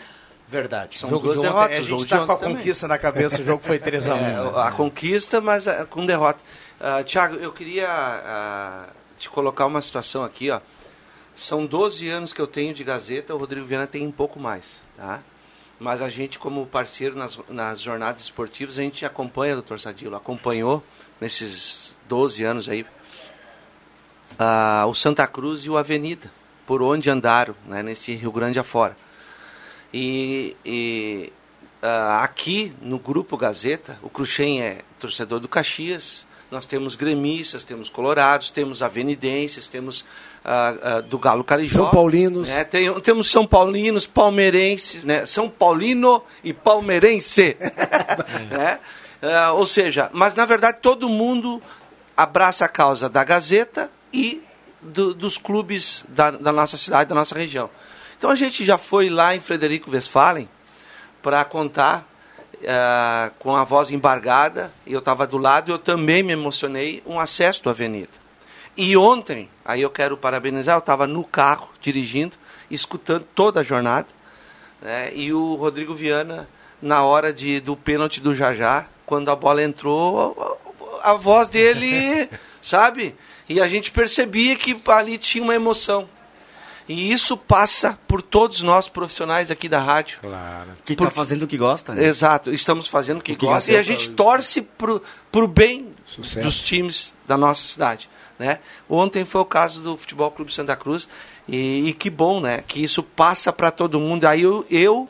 Verdade. São jogo duas de ontem, derrotas. a o gente jogo tá com a ontem também. conquista na cabeça, o jogo foi 3 a 1, É, né? a conquista, mas ah, com derrota. Ah, Tiago, eu queria ah, te colocar uma situação aqui, ó. São 12 anos que eu tenho de Gazeta, o Rodrigo Viana tem um pouco mais, tá? Mas a gente, como parceiro nas, nas jornadas esportivas, a gente acompanha, doutor Sadilo, acompanhou nesses 12 anos aí ah, o Santa Cruz e o Avenida, por onde andaram, né, nesse Rio Grande afora. E, e ah, aqui no Grupo Gazeta, o Cruxem é torcedor do Caxias, nós temos gremistas, temos colorados, temos avenidenses, temos ah, ah, do Galo Carijó. São Paulinos. né, tem- temos São Paulinos, palmeirenses, né, São Paulino e palmeirense. né? Ah, ou seja, mas na verdade todo mundo abraça a causa da Gazeta e do- dos clubes da, da nossa cidade, da nossa região. Então a gente já foi lá em Frederico Westphalen para contar ah, com a voz embargada, e eu estava do lado, e eu também me emocionei, um acesso à avenida. E ontem, aí eu quero parabenizar, eu estava no carro dirigindo, escutando toda a jornada, né, e o Rodrigo Viana, na hora de, do pênalti do Jajá, quando a bola entrou, a, a voz dele, sabe? E a gente percebia que ali tinha uma emoção. E isso passa por todos nós profissionais aqui da rádio. Claro. Que está fazendo o que gosta, né? Exato, estamos fazendo o que, O que gosta e a gosta. gente torce pro, pro bem Sucesso. dos times da nossa cidade. Né? Ontem foi o caso do Futebol Clube Santa Cruz e, e que bom, né? Que isso passa para todo mundo. Aí eu, eu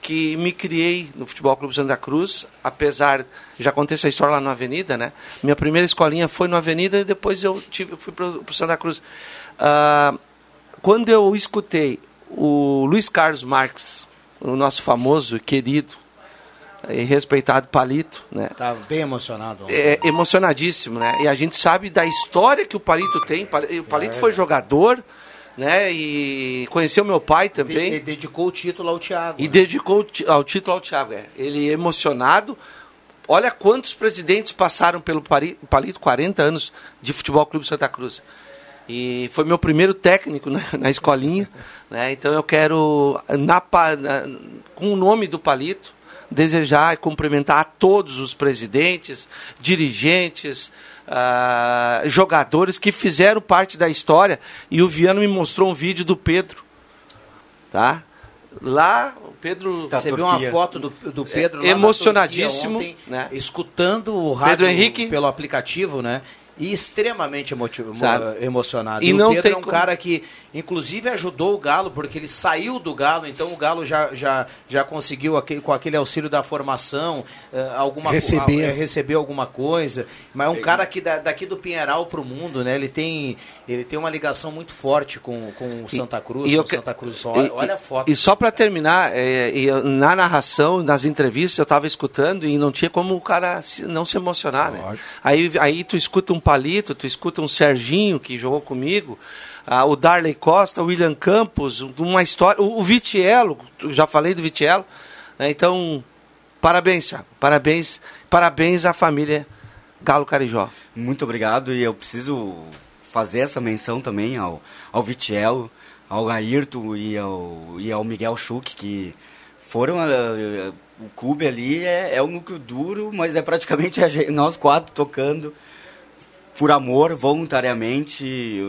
que me criei no Futebol Clube Santa Cruz, apesar já contei essa história lá na Avenida, né? Minha primeira escolinha foi na Avenida e depois eu tive, fui para o Santa Cruz. Ah, quando eu escutei o Luiz Carlos Marques, o nosso famoso e querido e respeitado Palito, né? Tá bem emocionado. É emocionadíssimo, né? E a gente sabe da história que o Palito tem. O Palito foi jogador, né? E conheceu meu pai também. Ele dedicou o título ao Thiago. E dedicou o ti- ao título ao Thiago. É. Ele emocionado. Olha quantos presidentes passaram pelo Palito, 40 anos de Futebol Clube Santa Cruz. E foi meu primeiro técnico na, na escolinha. Né? Então eu quero, na na- com o nome do Palito, desejar e cumprimentar a todos os presidentes, dirigentes, ah, jogadores que fizeram parte da história. E o Viano me mostrou um vídeo do Pedro. Tá? Lá, o Pedro. Você viu uma foto do, do Pedro É, lá na emocionadíssimo, ontem, né? escutando o rádio Pedro Henrique. pelo aplicativo, né? E extremamente emotivo, Sabe? emocionado. E E, não o Pedro tem é um como- cara que, inclusive, ajudou o Galo, porque ele saiu do Galo, então o Galo já, já, já conseguiu, aquele, com aquele auxílio da formação, eh, alguma Receber. eh, receber alguma coisa. Mas é um cara que da- daqui do Pinheiral para o mundo, né? Ele tem, ele tem uma ligação muito forte com, com o Santa Cruz, E com eu o que- Santa Cruz. Olha, e- olha a foto. E só para terminar, é, e eu- na narração, nas entrevistas, eu estava escutando e não tinha como o cara se- não se emocionar, né? Aí, aí tu escuta um Palito, tu escuta um Serginho, que jogou comigo, ah, o Darley Costa, o William Campos, uma história... O, o Vitiello, já falei do Vitiello, né? Então, parabéns, Thiago. Parabéns, parabéns à família Galo Carijó. Muito obrigado e eu preciso fazer essa menção também ao, ao Vitiello, ao Laírto e ao, e ao Miguel Schuch, que foram... ah, o clube ali é, é um núcleo duro, mas é praticamente a gente- nós quatro tocando por amor, voluntariamente,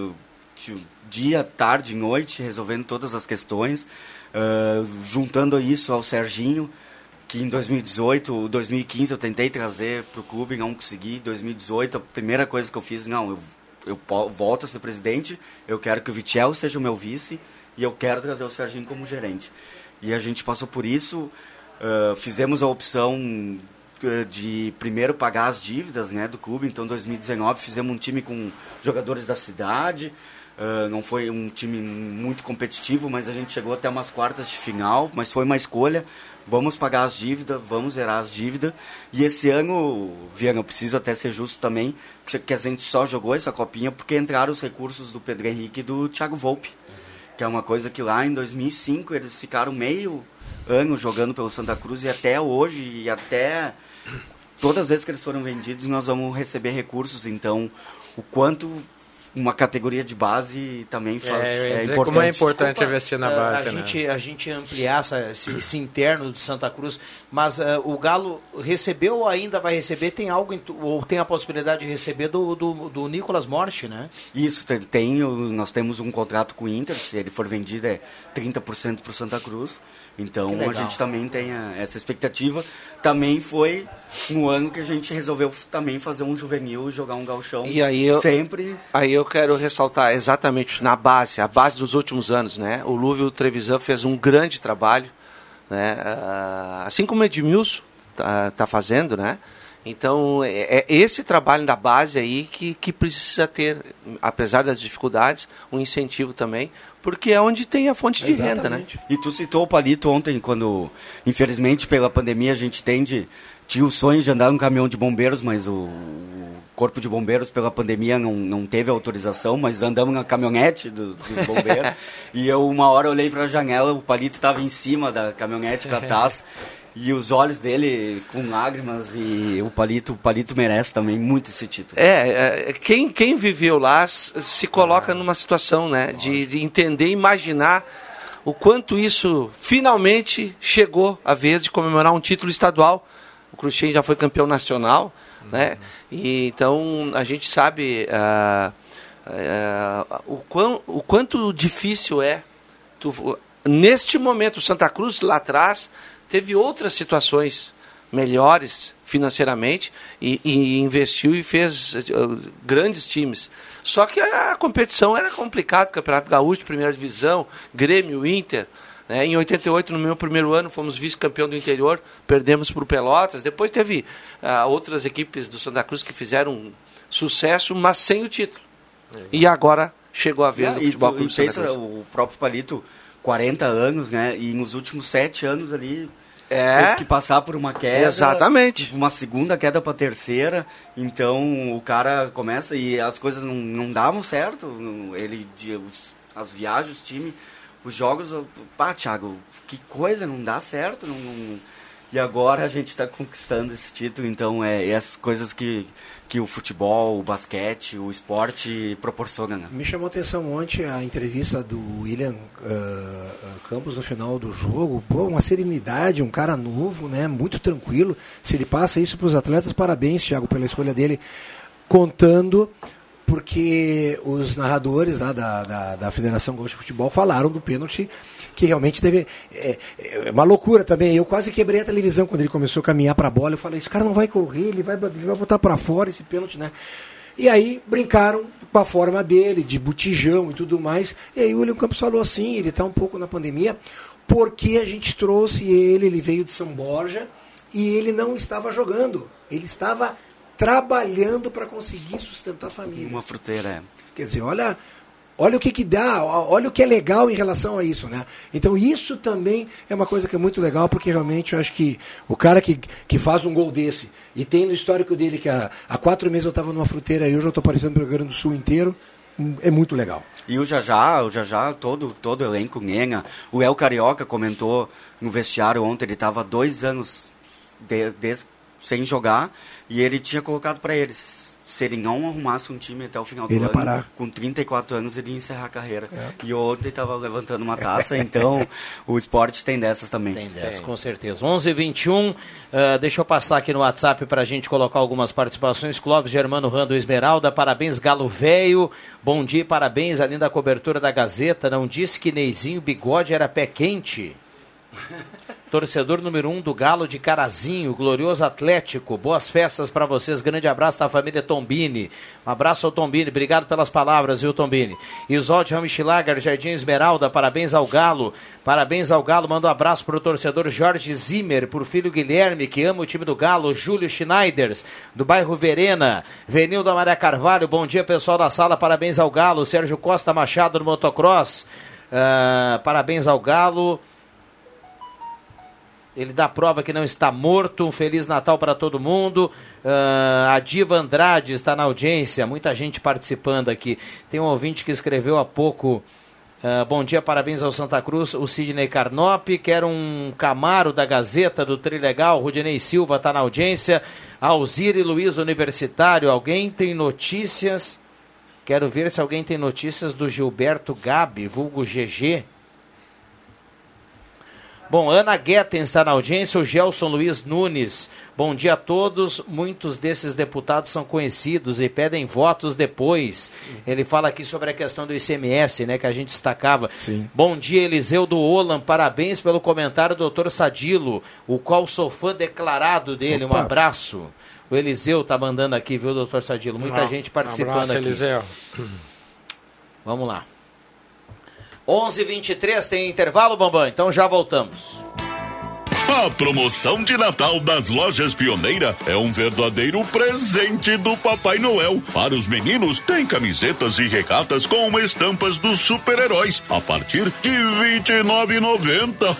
dia, tarde, noite, resolvendo todas as questões, ah, juntando isso ao Serginho, que em 2018, 2015 eu tentei trazer para o clube, não consegui. 2018, a primeira coisa que eu fiz, não, eu, eu volto a ser presidente, eu quero que o Vitiel seja o meu vice e eu quero trazer o Serginho como gerente. E a gente passou por isso, ah, fizemos a opção de primeiro pagar as dívidas né, do clube. Então, em 2019, fizemos um time com jogadores da cidade. Ah, não foi um time muito competitivo, mas a gente chegou até umas quartas de final. Mas foi uma escolha. Vamos pagar as dívidas, vamos zerar as dívidas. E esse ano, Viana, eu preciso até ser justo também, que a gente só jogou essa copinha porque entraram os recursos do Pedro Henrique e do Thiago Volpe. Que é uma coisa que lá em 2005 eles ficaram meio ano jogando pelo Santa Cruz e até hoje e até todas as vezes que eles foram vendidos nós vamos receber recursos então o quanto uma categoria de base também faz É, eu ia é, dizer importante como é importante Desculpa, investir na eh, base, a né? gente a gente ampliar essa, esse, esse interno do Santa Cruz mas eh, o Galo recebeu ou ainda vai receber tem algo ou tem a possibilidade de receber do, do, do Nicolas Morte né Isso, tem, tem nós temos um contrato com o Inter, se ele for vendido é 30% para o Santa Cruz. Então a gente também tem a- essa expectativa. Também foi no ano que a gente resolveu também fazer um juvenil e jogar um galchão. E aí eu, sempre Aí eu quero ressaltar exatamente na base, a base dos últimos anos, né? O Lúvio Trevisan fez um grande trabalho, né? Ah, assim como o Edmilson tá, tá fazendo, né? Então, é, é esse trabalho da base aí que, que precisa ter, apesar das dificuldades, um incentivo também, porque é onde tem a fonte de renda, né? E tu citou o Palito ontem, quando, infelizmente, pela pandemia, a gente tende. Tinha o sonho de andar num caminhão de bombeiros, mas o, o Corpo de Bombeiros, pela pandemia, não, não teve autorização, mas andamos na caminhonete do- dos bombeiros. e eu, uma hora, olhei para a janela, o Palito estava em cima da caminhonete com a taça. E os olhos dele com lágrimas, e o Palito, o Palito merece também muito esse título. É, é, quem, quem viveu lá se coloca numa situação né, de, de entender, imaginar o quanto isso finalmente chegou a vez de comemorar um título estadual. O Cruxem já foi campeão nacional, né? E então a gente sabe ah, é, o, quão, o quanto difícil é. Tu, neste momento, o Santa Cruz lá atrás teve outras situações melhores financeiramente e, e investiu e fez uh, grandes times. Só que a, competição era complicada, Campeonato Gaúcho, Primeira Divisão, Grêmio, Inter. Né? Em 88, no meu primeiro ano, fomos vice-campeão do interior, perdemos para o Pelotas. Depois teve uh, outras equipes do Santa Cruz que fizeram sucesso, mas sem o título. Exato. E agora chegou a vez do futebol clube pensa o próprio Palito, 40 anos, né? E nos últimos sete anos ali é. teve que passar por uma queda. Exatamente. Uma segunda queda para terceira. Então o cara começa e as coisas não, não davam certo. Ele, os, as viagens, o time, os jogos. Pá, Thiago, que coisa, não dá certo. Não, não... E agora a gente está conquistando esse título. Então é, é as coisas que que o futebol, o basquete, o esporte proporciona. Né? Me chamou a atenção ontem a entrevista do William uh, Campos no final do jogo. Pô, uma serenidade, um cara novo, né? Muito tranquilo. Se ele passa isso para os atletas, parabéns, Thiago, pela escolha dele. Contando porque os narradores lá da, da, da Federação Gaúcha de Futebol falaram do pênalti que realmente teve. É, é, uma loucura também. Eu quase quebrei a televisão quando ele começou a caminhar para a bola. Eu falei: esse cara não vai correr, ele vai, ele vai botar para fora esse pênalti, né? E aí brincaram com a forma dele, de botijão e tudo mais. E aí o William Campos falou assim: ele está um pouco na pandemia, porque a gente trouxe ele, ele veio de São Borja e ele não estava jogando, ele estava trabalhando para conseguir sustentar a família. Uma fruteira, é. Quer dizer, olha, olha o que, que dá, olha o que é legal em relação a isso, né? Então isso também é uma coisa que é muito legal, porque realmente eu acho que o cara que, que faz um gol desse e tem no histórico dele que há, há quatro meses eu estava numa fruteira e hoje eu estou aparecendo no Rio Grande do Sul inteiro, é muito legal. E o Jajá, o Jajá, todo, todo elenco Nhenha, o El Carioca comentou no vestiário ontem, ele estava dois anos de, de, sem jogar e ele tinha colocado para eles se ele não arrumasse um time até o final do ele ano, parar. com 34 anos ele ia encerrar a carreira. É. E ontem estava levantando uma taça, então o esporte tem dessas também. Tem dessas, tem. com certeza. 11 h 21 uh, deixa eu passar aqui no WhatsApp para a gente colocar algumas participações. Clóvis Germano Rando Esmeralda, parabéns Galo Velho, bom dia, parabéns, além da cobertura da Gazeta, não disse que Neizinho Bigode era pé quente? torcedor número um do Galo de Carazinho, glorioso Atlético. Boas festas para vocês. Grande abraço da família Tombini. Um abraço ao Tombini. Obrigado pelas palavras, viu, Tombini? Isolde Ramichilager, Jardim Esmeralda. Parabéns ao Galo. Parabéns ao Galo. Manda um abraço para o torcedor Jorge Zimmer, por filho Guilherme, que ama o time do Galo. Júlio Schneiders, do bairro Verena. Venildo Maria Carvalho. Bom dia, pessoal da sala. Parabéns ao Galo. Sérgio Costa Machado no motocross. Uh, parabéns ao Galo. Ele dá prova que não está morto. Um Feliz Natal para todo mundo. Uh, a Diva Andrade está na audiência. Muita gente participando aqui. Tem um ouvinte que escreveu há pouco. Uh, bom dia, parabéns ao Santa Cruz, o Sidney Carnop. Quero um Camaro da Gazeta do Trilegal. Rudinei Silva está na audiência. Alzire Luiz Universitário. Alguém tem notícias? Quero ver se alguém tem notícias do Gilberto Gabi, vulgo GG. Bom, Ana Guetten está na audiência, o Gelson Luiz Nunes. Bom dia a todos. Muitos desses deputados são conhecidos e pedem votos depois. Ele fala aqui sobre a questão do ICMS, né, que a gente destacava. Sim. Bom dia, Eliseu do Olan. Parabéns pelo comentário do doutor Sadilo, o qual sou fã declarado dele. Opa. Um abraço. O Eliseu tá mandando aqui, viu, doutor Sadilo? Muita gente participando um abraço, aqui. Eliseu. Vamos lá. 11:23 tem intervalo, Bambam. Então já voltamos. A promoção de Natal das lojas Pioneira é um verdadeiro presente do Papai Noel. Para os meninos, tem camisetas e regatas com estampas dos super-heróis a partir de R$ 29,90.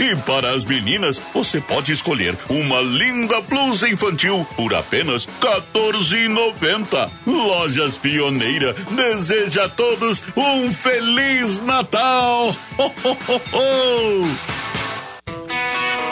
e para as meninas, você pode escolher uma linda blusa infantil por apenas R$ 14,90. Lojas Pioneira deseja a todos um Feliz Natal!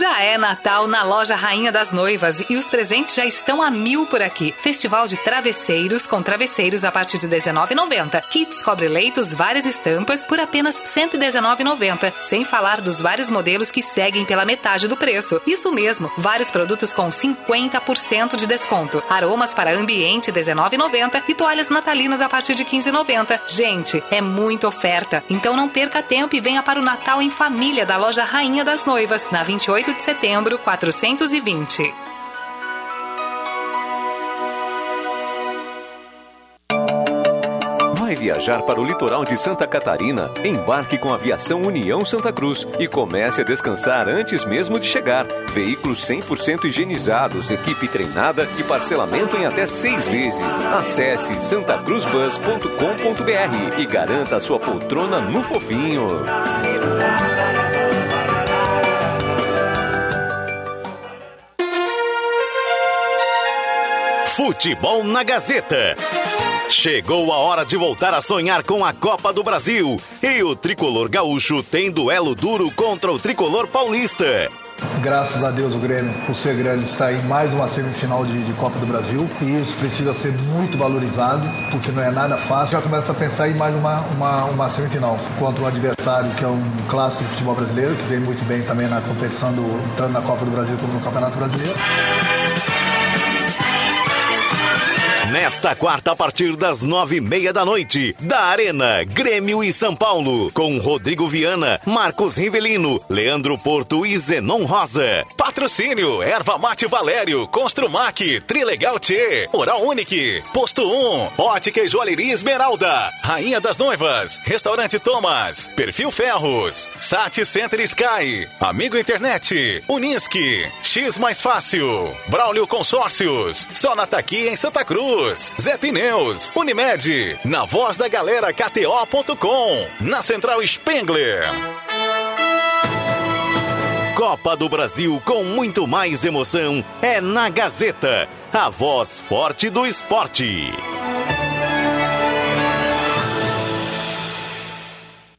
Já é Natal na loja Rainha das Noivas e os presentes já estão a mil por aqui. Festival de travesseiros com travesseiros a partir de R$19,90. Kits cobre-leitos, várias estampas por apenas R$119,90. Sem falar dos vários modelos que seguem pela metade do preço. Isso mesmo, vários produtos com 50% de desconto. Aromas para ambiente R$19,90 e toalhas natalinas a partir de R$15,90. Gente, é muita oferta. Então não perca tempo e venha para o Natal em família da loja Rainha das Noivas, na 28 de setembro, 420. Vai viajar para o litoral de Santa Catarina? Embarque com a Aviação União Santa Cruz e comece a descansar antes mesmo de chegar. Veículos 100% higienizados, equipe treinada e parcelamento em até seis vezes. Acesse santacruzbus.com.br e garanta sua poltrona no fofinho. Futebol na Gazeta. Chegou a hora de voltar a sonhar com a Copa do Brasil. E o tricolor gaúcho tem duelo duro contra o tricolor paulista. Graças a Deus o Grêmio, por ser grande, está em mais uma semifinal de, de, Copa do Brasil e isso precisa ser muito valorizado, porque não é nada fácil. Já começa a pensar em mais uma, uma, uma semifinal contra um adversário que é um clássico do futebol brasileiro, que vem muito bem também na competição, do, tanto na Copa do Brasil como no Campeonato Brasileiro. Nesta quarta, a partir das nove e meia da noite, da Arena, Grêmio e São Paulo, com Rodrigo Viana, Marcos Rivelino, Leandro Porto e Zenon Rosa. Patrocínio, Erva Mate Valério, Construmac, Trilegal T, Oral Unique, Posto 1, Ótica e Joalheria Esmeralda, Rainha das Noivas, Restaurante Thomas, Perfil Ferros, Sat Center Sky, Amigo Internet, Unisque, X Mais Fácil, Braulio Consórcios, Sonata aqui em Santa Cruz. Zé Pneus, Unimed, na voz da galera KTO.com, na Central Spengler. Copa do Brasil com muito mais emoção é na Gazeta, a voz forte do esporte.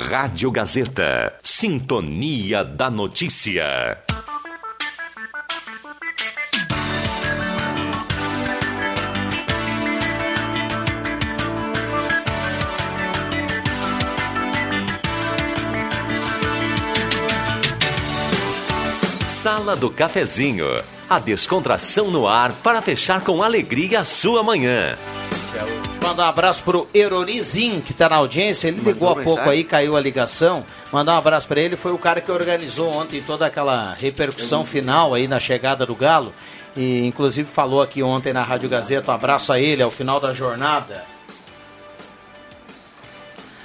Rádio Gazeta. Sintonia da Notícia. Sala do Cafezinho. A descontração no ar para fechar com alegria a sua manhã. Mandar um abraço pro Erorizin, que tá na audiência. Ele ligou há pouco aí, caiu a ligação. Mandar um abraço para ele. Foi o cara que organizou ontem toda aquela repercussão final aí na chegada do Galo. E inclusive falou aqui ontem na Rádio Gazeta. Um abraço a ele ao final da jornada.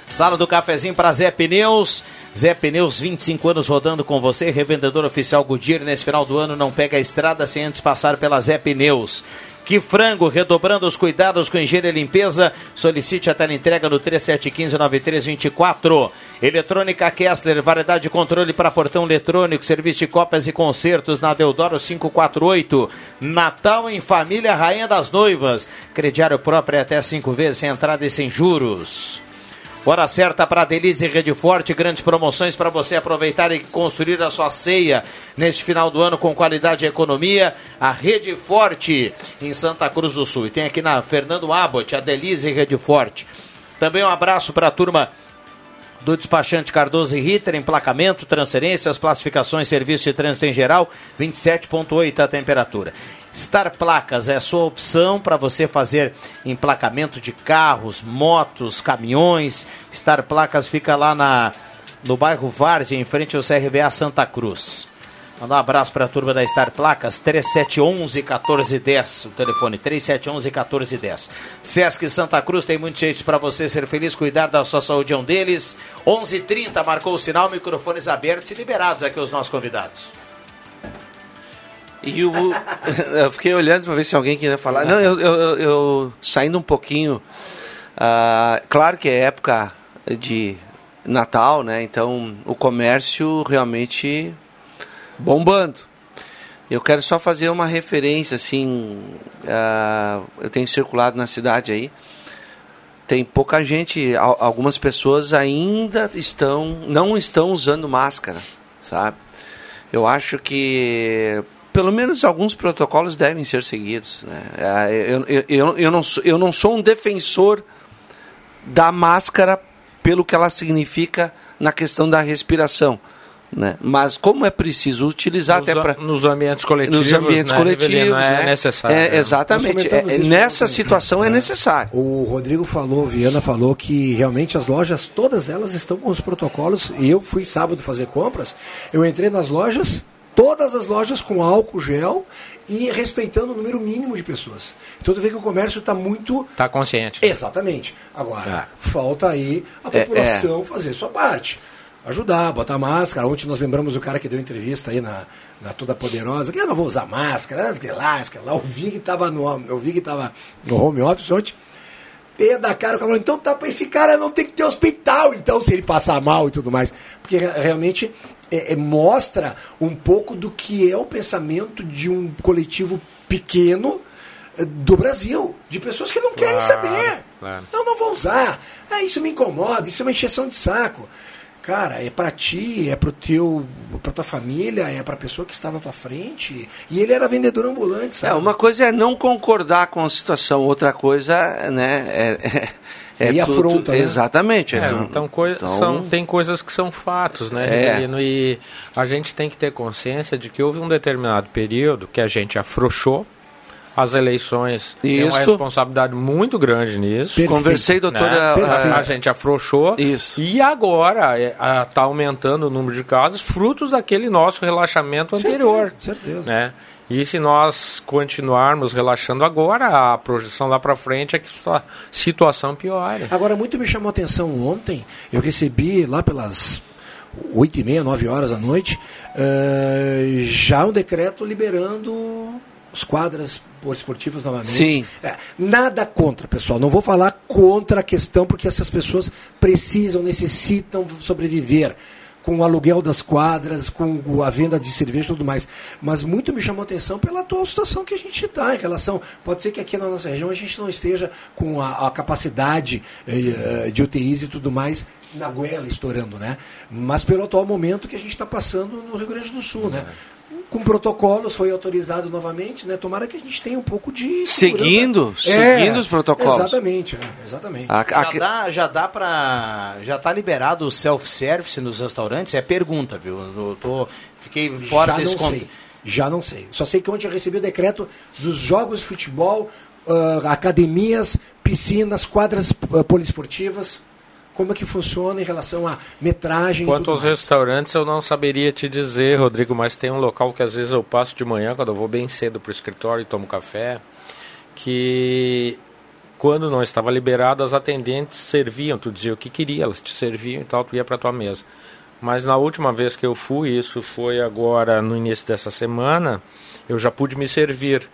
Sala do cafezinho para Zé Pneus. Zé Pneus, 25 anos rodando com você, revendedor oficial Goodyear. Nesse final do ano não pega a estrada sem antes passar pela Zé Pneus. Que frango, redobrando os cuidados com higiene e limpeza. Solicite a teleentrega no 3715-9324. Eletrônica Kessler, variedade de controle para portão eletrônico, serviço de cópias e concertos na Deodoro 548. Natal em Família, Rainha das Noivas. Crediário próprio é até cinco vezes, sem entrada e sem juros. Hora certa para Delize Rede Forte, grandes promoções para você aproveitar e construir a sua ceia neste final do ano com qualidade e economia. A Rede Forte em Santa Cruz do Sul. E tem aqui na Fernando Abbott, a Delize Rede Forte. Também um abraço para a turma do despachante Cardoso e Ritter, emplacamento, transferências, classificações, serviço de trânsito em geral, 27,8 a temperatura. Star Placas é a sua opção para você fazer emplacamento de carros, motos, caminhões. Star Placas fica lá na, no bairro Várzea, em frente ao CRVA Santa Cruz. Mandar um abraço para a turma da Star Placas, 3711 1410, o telefone 3711 1410. Sesc Santa Cruz tem muitos jeitos para você ser feliz, cuidar da sua saúde é um deles. 11:30 marcou o sinal, microfones abertos e liberados aqui os nossos convidados. E o, eu fiquei olhando para ver se alguém queria falar. Não, eu, eu, eu- saindo um pouquinho. ah, claro que é época de Natal, né? Então o comércio realmente bombando. Eu quero só fazer uma referência assim. ah, eu tenho circulado na cidade aí. Tem pouca gente, al- algumas pessoas ainda estão, não estão usando máscara, sabe? Eu acho que pelo menos alguns protocolos devem ser seguidos. Né? Ah, Eu, eu, eu, eu, não sou, eu não sou um defensor da máscara pelo que ela significa na questão da respiração. Né? Mas como é preciso utilizar Nos até para nos ambientes coletivos, nos ambientes né, coletivos, é né? necessário, É, né? exatamente. É- nessa ontem, situação é né? necessário. O Rodrigo falou, Viana falou que realmente as lojas, todas elas estão com os protocolos. E eu fui sábado fazer compras, eu entrei nas lojas, todas as lojas com álcool gel e respeitando o número mínimo de pessoas. Então tu vê que o comércio está muito. Tá consciente. Exatamente. Agora, falta aí a É, população fazer sua parte. Ajudar, botar máscara. Ontem nós lembramos o cara que deu entrevista aí na, na Toda Poderosa, que eu não vou usar máscara, né, lasca lá. Eu vi que estava no, eu vi que tava no home office ontem. Pé da cara, o cara falou, então tá para esse cara não tem que ter hospital, então, se ele passar mal e tudo mais. Porque re- realmente é, é, mostra um pouco do que é o pensamento de um coletivo pequeno eh, do Brasil, de pessoas que não querem Claro, saber. claro. Não, não vou usar. Ah, isso me incomoda, isso é uma encheção de saco. Cara, é pra ti, é pro teu, pra tua família, é pra pessoa que está na tua frente. E ele era vendedor ambulante, sabe? É, uma coisa é não concordar com a situação, outra coisa, né, é... é, Aí tu- afronta, tu- né? Exatamente. É, tu- então, coi- então- são- tem coisas que são fatos, né, É. E a gente tem que ter consciência de que houve um determinado período que a gente afrouxou. As eleições têm uma Isso. responsabilidade muito grande nisso. Perfeito. Conversei, doutora, Né? A, a gente afrouxou. Isso. E agora está aumentando o número de casos, frutos daquele nosso relaxamento anterior. certeza. Né? E se nós continuarmos relaxando agora, a projeção lá para frente é que a situação piore. Agora, muito me chamou a atenção ontem, eu recebi lá pelas 8 e meia, 9 horas da noite, eh, já um decreto liberando os quadras esportivas novamente. Sim. É, nada contra, pessoal. Não vou falar contra a questão, porque essas pessoas precisam, necessitam sobreviver com o aluguel das quadras, com a venda de cerveja e tudo mais. Mas muito me chamou a atenção pela atual situação que a gente está em relação. Pode ser que aqui na nossa região a gente não esteja com a, a capacidade eh, eh, de UTIs e tudo mais na goela estourando, né? Mas pelo atual momento que a gente está passando no Rio Grande do Sul, né? Com protocolos, foi autorizado novamente, né? Tomara que a gente tenha um pouco de. segurança. Seguindo, É, seguindo os protocolos. Exatamente, é, exatamente. A- Já dá, já dá pra. Já tá liberado o self-service nos restaurantes? É pergunta, viu? Eu tô, fiquei fora Já desse não sei. Já não sei. Só sei que ontem eu recebi o decreto dos jogos de futebol, ah, academias, piscinas, quadras ah, poliesportivas. Como é que funciona em relação à metragem? Quanto aos mais. restaurantes, eu não saberia te dizer, Rodrigo, mas tem um local que às vezes eu passo de manhã, quando eu vou bem cedo para o escritório e tomo café, que quando não estava liberado, as atendentes serviam, tu dizia o que queria, elas te serviam e tal, tu ia para tua mesa. Mas na última vez que eu fui, isso foi agora no início dessa semana, eu já pude me servir.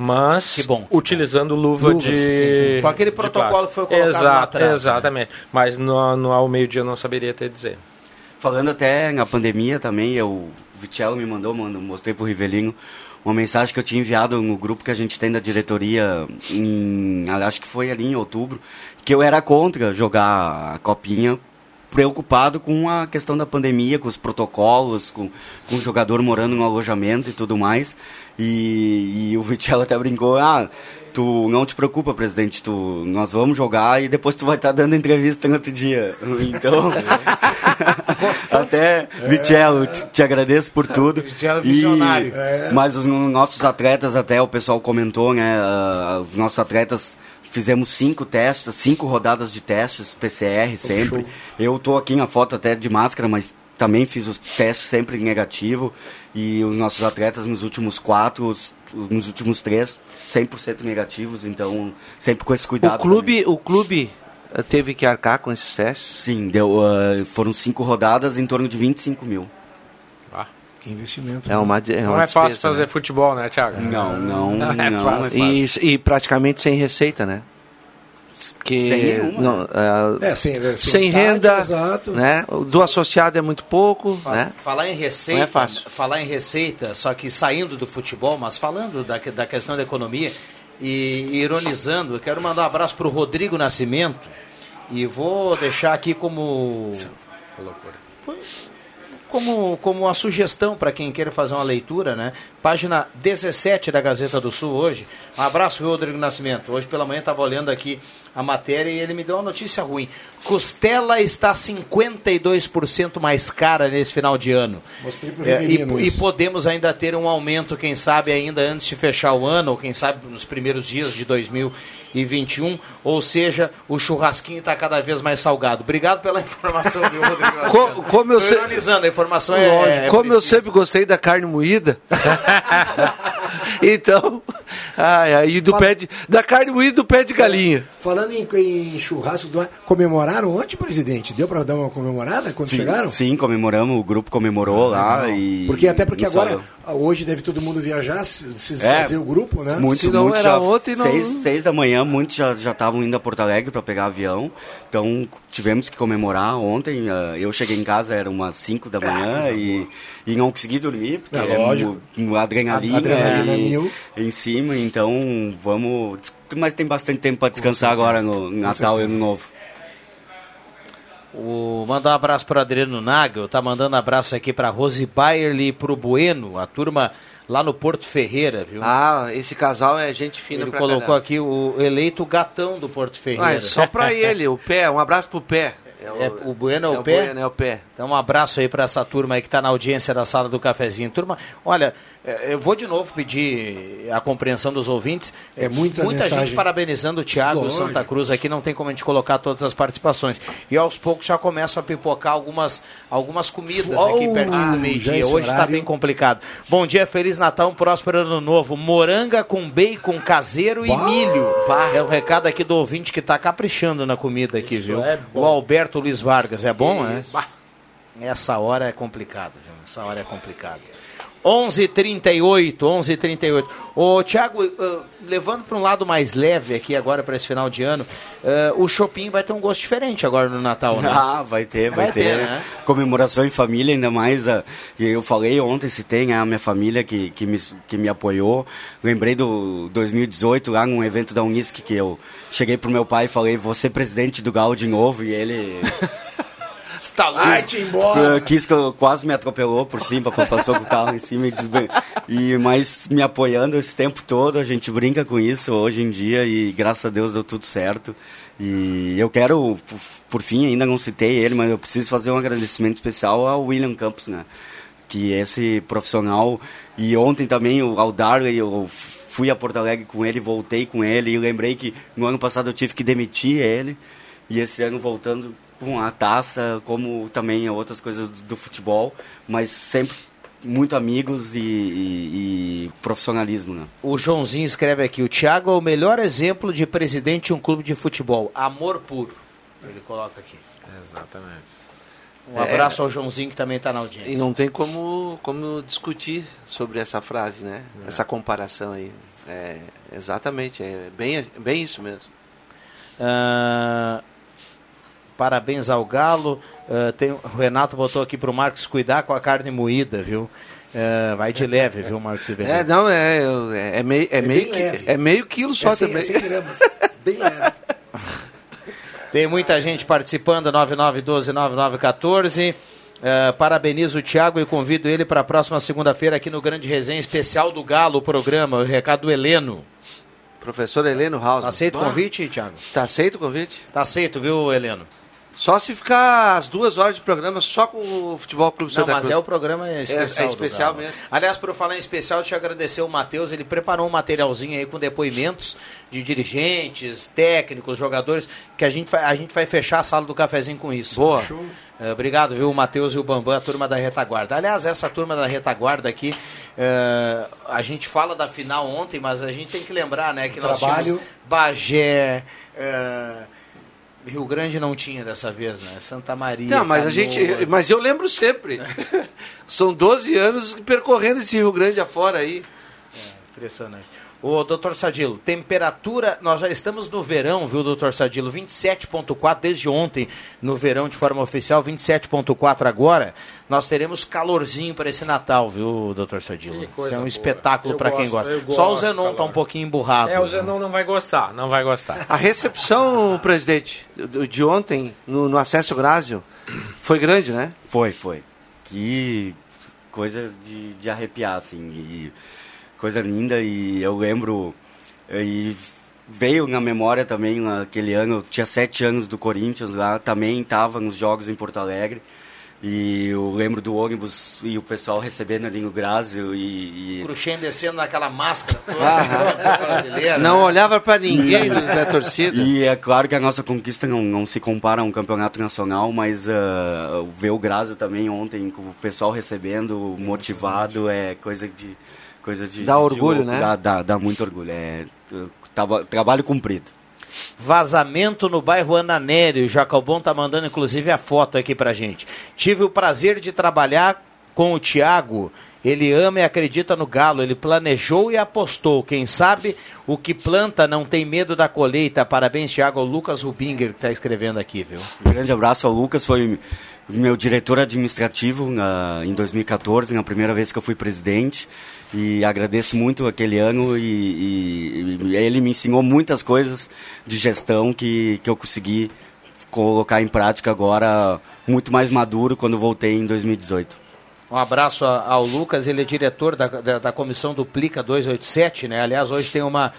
Mas utilizando luva Luvas, de. sim, sim. Com aquele protocolo que foi colocado lá Exato, atrás, né? Exatamente. Mas no, no, ao meio-dia eu não saberia te dizer. Falando até na pandemia também, eu, o Vitello me mandou, mano, mostrei pro Rivelino, uma mensagem que eu tinha enviado no grupo que a gente tem da diretoria, em, acho que foi ali em outubro, que eu era contra jogar a copinha, preocupado com a questão da pandemia, com os protocolos, com, com o jogador morando no alojamento e tudo mais. E, e o Vitello até brincou, ah, tu não te preocupa, presidente, tu, nós vamos jogar e depois tu vai estar dando entrevista no outro dia. Então, até, Vitello, te, te agradeço por tudo. Vitello E- visionário. Mas os nossos atletas, até o pessoal comentou, né, ah, os nossos atletas fizemos cinco testes, cinco rodadas de testes, PCR sempre. Eu tô aqui na foto até de máscara, mas também fiz os testes sempre negativo. E os nossos atletas nos últimos quatro, os- nos últimos três, 100% negativos. Então, sempre com esse cuidado. O clube, o clube eh, teve que arcar com esses testes? Sim, deu, ah, foram cinco rodadas em torno de 25 mil. Que investimento. É uma, é Não uma é fácil fazer né? futebol, né, Thiago? Não, não, não é não fácil. E, e praticamente sem receita, né? Que Sem não, né? é, É, sem- sem sem estádio, renda, exato. né? Do associado é muito pouco, Fa- né? Falar em receita, Não é fácil. falar em receita, só que saindo do futebol, mas falando da, da questão da economia e ironizando, eu quero mandar um abraço para o Rodrigo Nascimento e vou deixar aqui como como, como uma sugestão para quem queira fazer uma leitura, né? Página 17 da Gazeta do Sul hoje. Um abraço, Rodrigo Nascimento. Hoje pela manhã estava olhando aqui a matéria e ele me deu uma notícia ruim. Costela está 52% mais cara nesse final de ano. Mostrei pro É, e, e podemos ainda ter um aumento, quem sabe, ainda antes de fechar o ano, ou quem sabe nos primeiros dias de 2021. Ou seja, o churrasquinho está cada vez mais salgado. Obrigado pela informação, viu, Rodrigo? Co- como eu ironizando, a informação é, é Como eu sempre gostei da carne moída. então, e do pé de, da carne moída do pé de galinha. Falando em, em churrasco, do- comemoraram ontem, presidente? Deu para dar uma comemorada quando Sim, chegaram? sim, comemoramos, o grupo comemorou lá Legal. e... Porque até porque agora, salão. hoje deve todo mundo viajar, se, se É, fazer o grupo, né? Muitos, Se não muitos era já, ontem, não- seis, seis da manhã, muitos já já estavam indo a Porto Alegre para pegar avião. Então tivemos que comemorar ontem. ah, eu cheguei em casa, era umas 5 da manhã coisa e, e não consegui dormir, porque É, é, lógico. mu- adrenalina, Adrenalina e- mil. em cima. Então vamos. Mas tem bastante tempo para descansar agora no Natal e Ano Novo. O, mandar um abraço para Adriano Nagel, tá mandando abraço aqui para Rose Bayerly e pro Bueno, a turma lá no Porto Ferreira, viu? Ah, esse casal é gente fina Ele pra colocou caramba. aqui o eleito gatão do Porto Ferreira. Ah, é só pra ele, o pé, um abraço pro pé. É, o Bueno é o, é o pé? Bueno, é o pé. Então um abraço aí para essa turma aí que está na audiência da sala do cafezinho. Turma, olha, eh, eu vou de novo pedir a compreensão dos ouvintes. É muita Muita mensagem. gente parabenizando o Thiago Lógico. Santa Cruz aqui, não tem como a gente colocar todas as participações. E aos poucos já começam a pipocar algumas, algumas comidas aqui Oh, pertinho do meio-dia. esse Hoje está bem complicado. Bom dia, Feliz Natal, um próspero ano novo. Moranga com bacon caseiro e Bah! milho. É o recado aqui do ouvinte que está caprichando na comida aqui, viu? é o Alberto Luiz Vargas, é bom, né? Isso. Essa hora é complicado, viu? Essa hora é complicado. 11:38, 11:38. Ô, Thiago, eh, levando para um lado mais leve aqui agora para esse final de ano, eh, o shopping vai ter um gosto diferente agora no Natal, né? Ah, vai ter, vai, Vai ter. ter, né? Comemoração em família, ainda mais. E eu falei ontem, se tem a minha família que, que, me, que me apoiou. Lembrei do 2018, lá num evento da Unisc, que eu cheguei pro meu pai e falei, ser presidente do Gal de novo, e ele. Lá. Vai-te embora! Quis que eu- quase me atropelou por cima, passou com o carro em cima e desbe... e Mas me apoiando esse tempo todo, a gente brinca com isso hoje em dia e graças a Deus deu tudo certo. E eu quero, por, fim, ainda não citei ele, mas eu preciso fazer um agradecimento especial ao William Campos, né? Que esse profissional, e ontem também o- ao Darley, eu fui a Porto Alegre com ele, voltei com ele, e lembrei que no ano passado eu tive que demitir ele, e esse ano voltando com a taça, como também outras coisas do, do futebol, mas sempre muito amigos e, e- e profissionalismo, né? O Joãozinho escreve aqui: o Thiago é o melhor exemplo de presidente de um clube de futebol. Amor puro. Ele coloca aqui. Exatamente. Um abraço ao Joãozinho que também está na audiência. E não tem como, como discutir sobre essa frase, né? Essa comparação aí. É, exatamente, é bem, bem isso mesmo. Ah, parabéns ao Galo. Ah, tem, o Renato botou aqui pro Marcos cuidar com a carne moída, viu? Ah, vai de leve, viu, Marcos Ribeiro? É, não, é, é, é meio, é, meio, qui- leve. é meio quilo só É cem- também. é gramas. Bem leve. Tem muita gente participando, 9912-9914. Uh, parabenizo o Thiago e convido ele para a próxima segunda-feira aqui no Grande Resenha Especial do Galo, o programa, o recado do Heleno. Professor Heleno House. Aceita o convite, Thiago? Tá aceito o convite? Tá aceito, viu, Heleno? Só se ficar as duas horas de programa só com o Futebol Clube Não, Santa mas Cruz. é o programa especial. É, é especial mesmo. Aliás, por eu falar em especial, deixa eu agradecer o Matheus. Ele preparou um materialzinho aí com depoimentos de dirigentes, técnicos, jogadores, que a gente vai, a gente vai fechar a sala do cafezinho com isso. Boa. É, obrigado, viu, o Matheus e o Bambam, a turma da retaguarda. Aliás, essa turma da retaguarda aqui, é, a gente fala da final ontem, mas a gente tem que lembrar, né, que nós Trabalho. tínhamos Bagé, é, Rio Grande não tinha dessa vez, né? Santa Maria. Não, mas a gente. Canoas. Mas eu lembro sempre. São 12 anos percorrendo esse Rio Grande afora aí. Impressionante. Ô, doutor Sadilo, temperatura, nós já estamos no verão, viu, doutor Sadilo? 27.4 desde ontem, no verão de forma oficial, 27.4 agora. Nós teremos calorzinho para esse Natal, viu, doutor Sadilo? Que Isso é um boa. espetáculo para quem gosta. Só o Zenon tá calor. um pouquinho emburrado. É, o Zenon não vai gostar, não vai gostar. A recepção, presidente, de ontem, no, no acesso Grásio, foi grande, né? Foi, foi. Que coisa de, de arrepiar, assim. E coisa linda. E eu lembro. E veio na memória também aquele ano. Eu tinha sete anos do Corinthians lá. Também estava nos jogos em Porto Alegre. E eu lembro do ônibus e o pessoal recebendo ali no Grásio e, e Cruxem descendo naquela máscara toda brasileira. Não né? olhava pra ninguém da torcida. E é claro que a nossa conquista não, não se compara a um campeonato nacional, mas ah, ver o Grazo também ontem, com o pessoal recebendo, motivado, é coisa de. Coisa de Dá de orgulho, louco, né? Dá, dá, dá muito orgulho. É traba- trabalho cumprido. Vazamento no bairro Ananério. O Jacobon tá mandando inclusive a foto aqui pra gente. Tive o prazer de trabalhar com o Thiago. Ele ama e acredita no Galo. Ele planejou e apostou. Quem sabe o que planta não tem medo da colheita. Parabéns, Thiago. O Lucas Rubinger que tá escrevendo aqui, viu? Um grande abraço ao Lucas, foi meu diretor administrativo na- em 2014, na primeira vez que eu fui presidente. E agradeço muito aquele ano e, e- e ele me ensinou muitas coisas de gestão que, que eu consegui colocar em prática agora muito mais maduro quando voltei em 2018. Um abraço ao Lucas, ele é diretor da, da, da comissão Duplica 287, né? Aliás, hoje tem uma,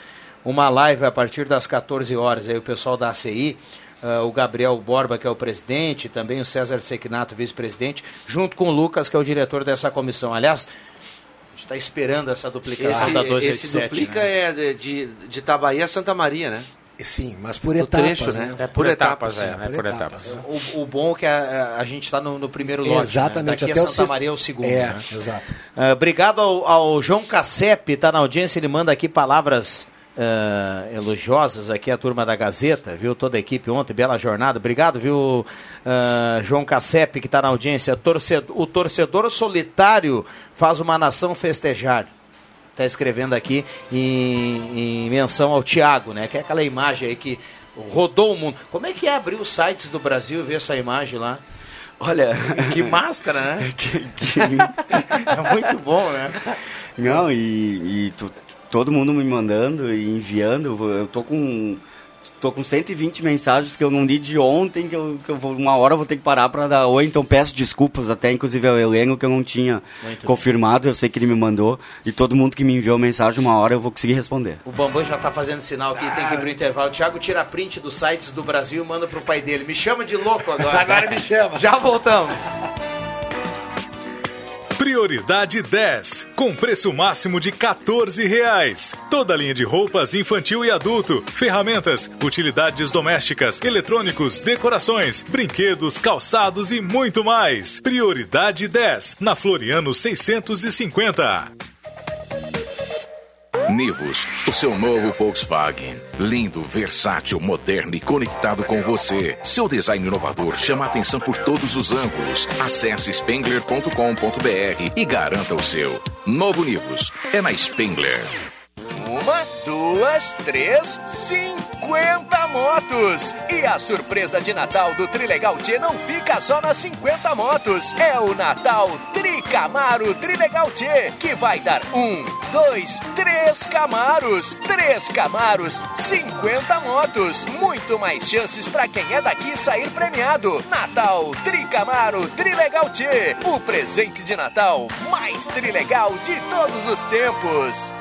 uma live a partir das 14 horas, aí o pessoal da ACI, ah, o Gabriel Borba, que é o presidente, também o César Sequinato, vice-presidente, junto com o Lucas, que é o diretor dessa comissão. Aliás, a gente está esperando essa duplicação Esse, da 287. esse duplica né? é de, de, de Itabaí a Santa Maria, né? Sim, mas por O etapas, trecho, né? né? É por etapas, é, é por etapas. O, o bom é que a, a gente está no, no primeiro lote. Exatamente, Né? Daqui até a Santa sexto- Maria é o segundo. É, né? exato. Ah, obrigado ao, ao João Cassep, está na audiência, ele manda aqui palavras ah, elogiosas aqui, a turma da Gazeta, viu? Toda a equipe ontem, bela jornada. Obrigado, viu, ah, João Cassep, que está na audiência. Torcedor, o torcedor solitário faz uma nação festejar. Está escrevendo aqui em, em menção ao Thiago, né? Que é aquela imagem aí que rodou o mundo. Como é que é abrir os sites do Brasil e ver essa imagem lá? Olha. Que máscara, né? que- que- É muito bom, né? Não, e, e tu- todo mundo me mandando e enviando. Eu tô com. Tô com 120 mensagens que eu não li de ontem, que eu, que eu vou, uma hora eu vou ter que parar para dar oi, então peço desculpas até, inclusive ao Heleno, que eu não tinha Muito confirmado, eu sei que ele me mandou, e todo mundo que me enviou mensagem, uma hora eu vou conseguir responder. O Bambam já tá fazendo sinal aqui, tem que ir pro intervalo. Thiago tira print dos sites do Brasil e manda pro pai dele. Me chama de louco agora. Agora me chama. Já voltamos. Prioridade 10, com preço máximo de 14 reais. Toda linha de roupas infantil e adulto, ferramentas, utilidades domésticas, eletrônicos, decorações, brinquedos, calçados e muito mais. Prioridade 10, na Floriano 650. Nivus, o seu novo Volkswagen. Lindo, versátil, moderno e conectado com você. Seu design inovador chama atenção por todos os ângulos. Acesse spengler.com.br e garanta o seu. Novo Nivus é na Spengler. Uma, duas, três, cinquenta motos! E a surpresa de Natal do Trilegal T não fica só nas 50 motos. É o Natal Tricamaro Trilegal T, que vai dar um, dois, três Camaros. Três Camaros, 50 motos. Muito mais chances para quem é daqui sair premiado. Natal Tricamaro Trilegal T, o presente de Natal mais trilegal de todos os tempos.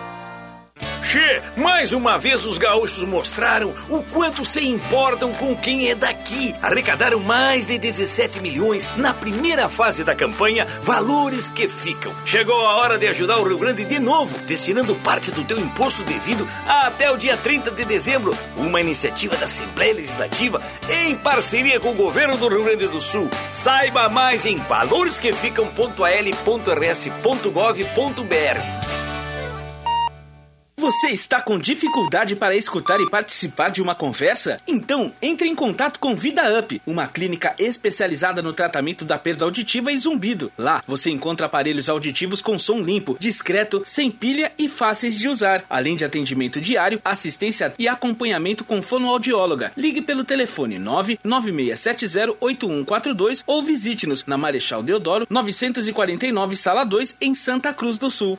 Che, mais uma vez os gaúchos mostraram o quanto se importam com quem é daqui. Arrecadaram mais de 17 milhões na primeira fase da campanha Valores que Ficam. Chegou a hora de ajudar o Rio Grande de novo, destinando parte do teu imposto devido até o dia 30 de dezembro. Uma iniciativa da Assembleia Legislativa em parceria com o governo do Rio Grande do Sul. Saiba mais em valoresqueficam.al.rs.gov.br. Você está com dificuldade para escutar e participar de uma conversa? Então, entre em contato com Vida Up, uma clínica especializada no tratamento da perda auditiva e zumbido. Lá, você encontra aparelhos auditivos com som limpo, discreto, sem pilha e fáceis de usar, além de atendimento diário, assistência e acompanhamento com fonoaudióloga. Ligue pelo telefone 996708142 ou visite-nos na Marechal Deodoro, 949, Sala 2, em Santa Cruz do Sul.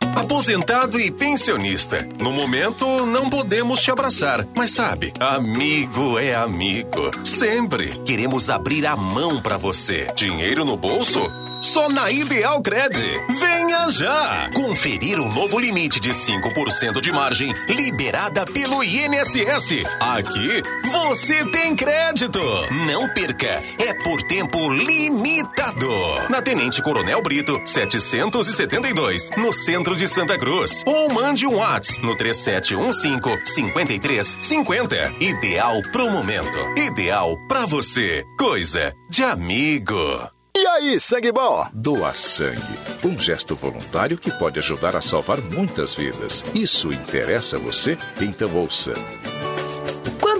Aposentado e pensionista. No momento, não podemos te abraçar, mas sabe, amigo é amigo. Sempre queremos abrir a mão para você. Dinheiro no bolso? Só na Ideal Cred. Venha já! Conferir o novo limite de 5% de margem liberada pelo INSS. Aqui você tem crédito. Não perca. É por tempo limitado. Na Tenente Coronel Brito, 772, no centro de Santa Cruz. Ou mande um WhatsApp no 3715-5350. Ideal pro momento. Ideal pra você. Coisa de amigo. E aí, sangue bom? Doar sangue. Um gesto voluntário que pode ajudar a salvar muitas vidas. Isso interessa a você? Então ouça.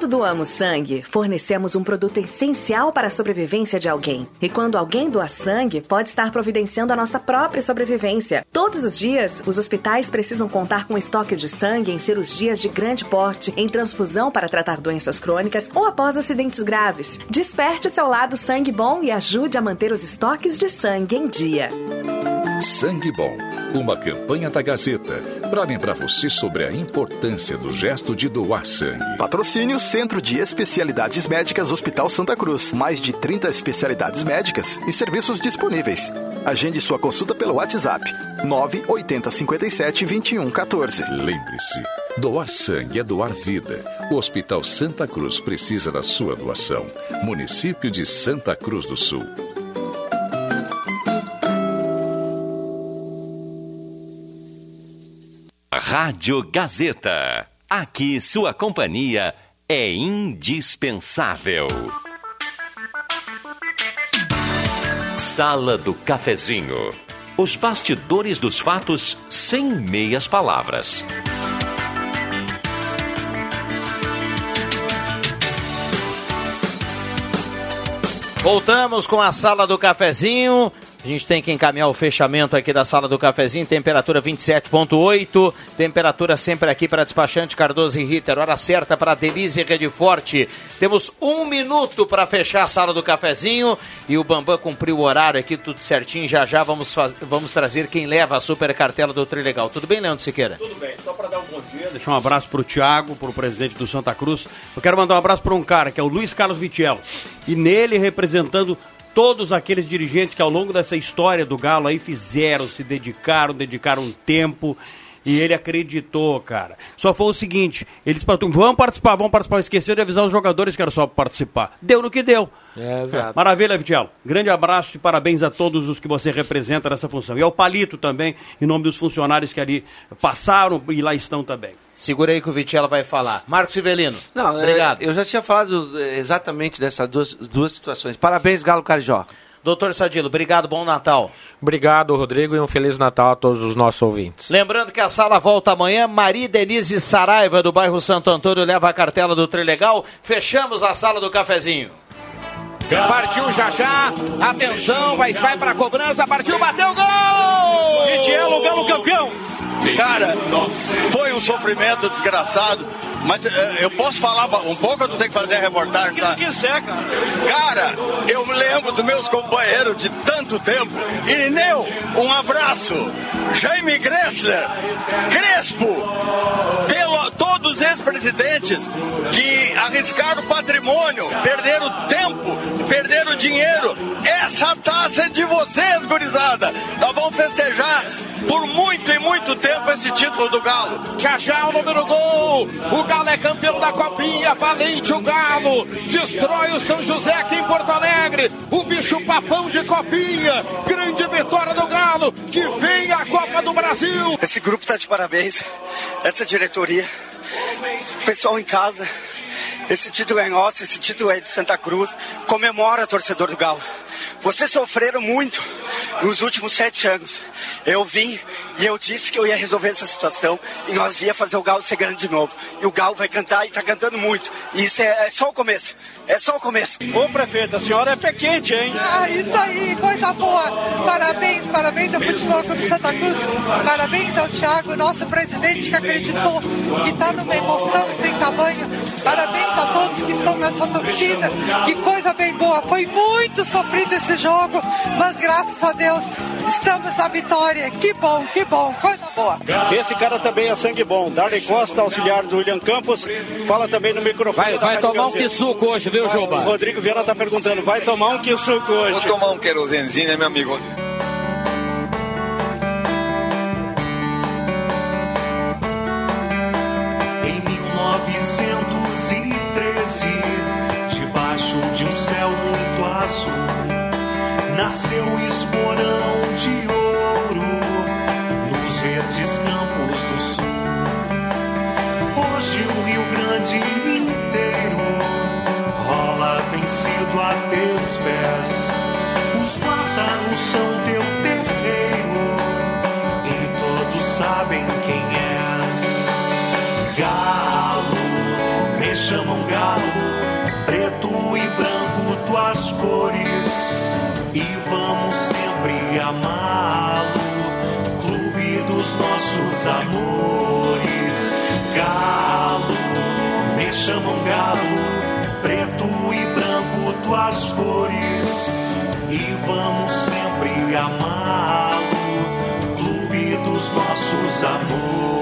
Quando doamos sangue, fornecemos um produto essencial para a sobrevivência de alguém. E quando alguém doa sangue, pode estar providenciando a nossa própria sobrevivência. Todos os dias, os hospitais precisam contar com estoques de sangue em cirurgias de grande porte, em transfusão para tratar doenças crônicas ou após acidentes graves. Desperte seu lado sangue bom e ajude a manter os estoques de sangue em dia. Sangue Bom, uma campanha da Gazeta para lembrar você sobre a importância do gesto de doar sangue. Patrocínio Centro de Especialidades Médicas Hospital Santa Cruz. Mais de 30 especialidades médicas e serviços disponíveis. Agende sua consulta pelo WhatsApp 980 57 21 14. Lembre-se, doar sangue é doar vida. O Hospital Santa Cruz precisa da sua doação. Município de Santa Cruz do Sul. Rádio Gazeta. Aqui sua companhia é indispensável. Sala do Cafezinho. Os bastidores dos fatos sem meias palavras. Voltamos com a sala do cafezinho. A gente tem que encaminhar o fechamento aqui da sala do cafezinho, temperatura 27.8, temperatura sempre aqui para despachante Cardoso e Ritter, hora certa para Delize Rede Forte. Temos um minuto para fechar a sala do cafezinho e o Bambam cumpriu o horário aqui, tudo certinho. Já já vamos, faz... vamos trazer quem leva a super cartela do Trilegal. Tudo bem, Leandro Siqueira? Tudo bem, só para dar um bom dia, deixar um abraço para o Thiago, para o presidente do Santa Cruz. Eu quero mandar um abraço para um cara que é o Luiz Carlos Vitiello e nele representando todos aqueles dirigentes que ao longo dessa história do Galo aí fizeram, se dedicaram, dedicaram tempo. E ele acreditou, cara. Só foi o seguinte: eles vão participar, vão participar. Esqueceu de avisar os jogadores que era só participar. Deu no que deu. É, exato. Maravilha, Vitielo. Grande abraço e parabéns a todos os que você representa nessa função. E ao Palito também, em nome dos funcionários que ali passaram e lá estão também. Segura aí que o Vitiela vai falar. Marcos Civelino. Não, obrigado. é, eu já tinha falado é, exatamente dessas duas, duas situações. Parabéns, Galo Carijó. Doutor Sadilo, obrigado, bom Natal. Obrigado, Rodrigo, e um Feliz Natal a todos os nossos ouvintes. Lembrando que a sala volta amanhã. Maria Denise Saraiva, do bairro Santo Antônio, leva a cartela do Trilegal. Fechamos a sala do cafezinho. Partiu já já, atenção, vai, vai pra cobrança, partiu, bateu, gol! Vitielo, Galo campeão! Cara, foi um sofrimento desgraçado, mas eh, eu posso falar um pouco ou tu tem que fazer a reportagem, tá? quiser, cara. Cara, eu me lembro dos meus companheiros de tanto tempo. Irineu, um abraço. Jaime Gressler, Crespo, pelo, todos os ex-presidentes que arriscaram o patrimônio, dinheiro. Essa taça é de vocês, gurizada. Nós vamos festejar por muito e muito tempo esse título do Galo. Já já o número gol. O Galo é campeão da Copinha. Valente o Galo. Destrói o São José aqui em Porto Alegre. O bicho papão de Copinha. Grande vitória do Galo. Que vem a Copa do Brasil. Esse grupo está de parabéns. Essa diretoria. Pessoal em casa. Esse título é nosso, esse título é de Santa Cruz. Comemora, torcedor do Galo. Vocês sofreram muito nos últimos sete anos. Eu vim e eu disse que eu ia resolver essa situação e nós ia fazer o Galo ser grande de novo. E o Galo vai cantar e está cantando muito. E isso é, é, só o começo. É só o começo. Ô prefeito, a senhora é pé quente, hein? Ah, isso aí, coisa boa. Parabéns, parabéns ao Futebol Clube Santa Cruz. Parabéns ao Thiago, nosso presidente, que acreditou, que está numa emoção sem tamanho. Parabéns a todos que estão nessa torcida. Que coisa bem boa. Foi muito sofrido esse jogo, mas graças a Deus estamos na vitória. Que bom, que bom, coisa boa. Esse cara também é sangue bom. Darley Costa, auxiliar do William Campos, fala também no microfone. Vai, vai tomar um quisuco hoje, viu, Juba? O Rodrigo Vieira tá perguntando, vai tomar um quisuco hoje? Vou tomar um querosenzinho, né, meu amigo? Chamam galo, preto e branco tuas cores, e vamos sempre amá-lo, clube dos nossos amores.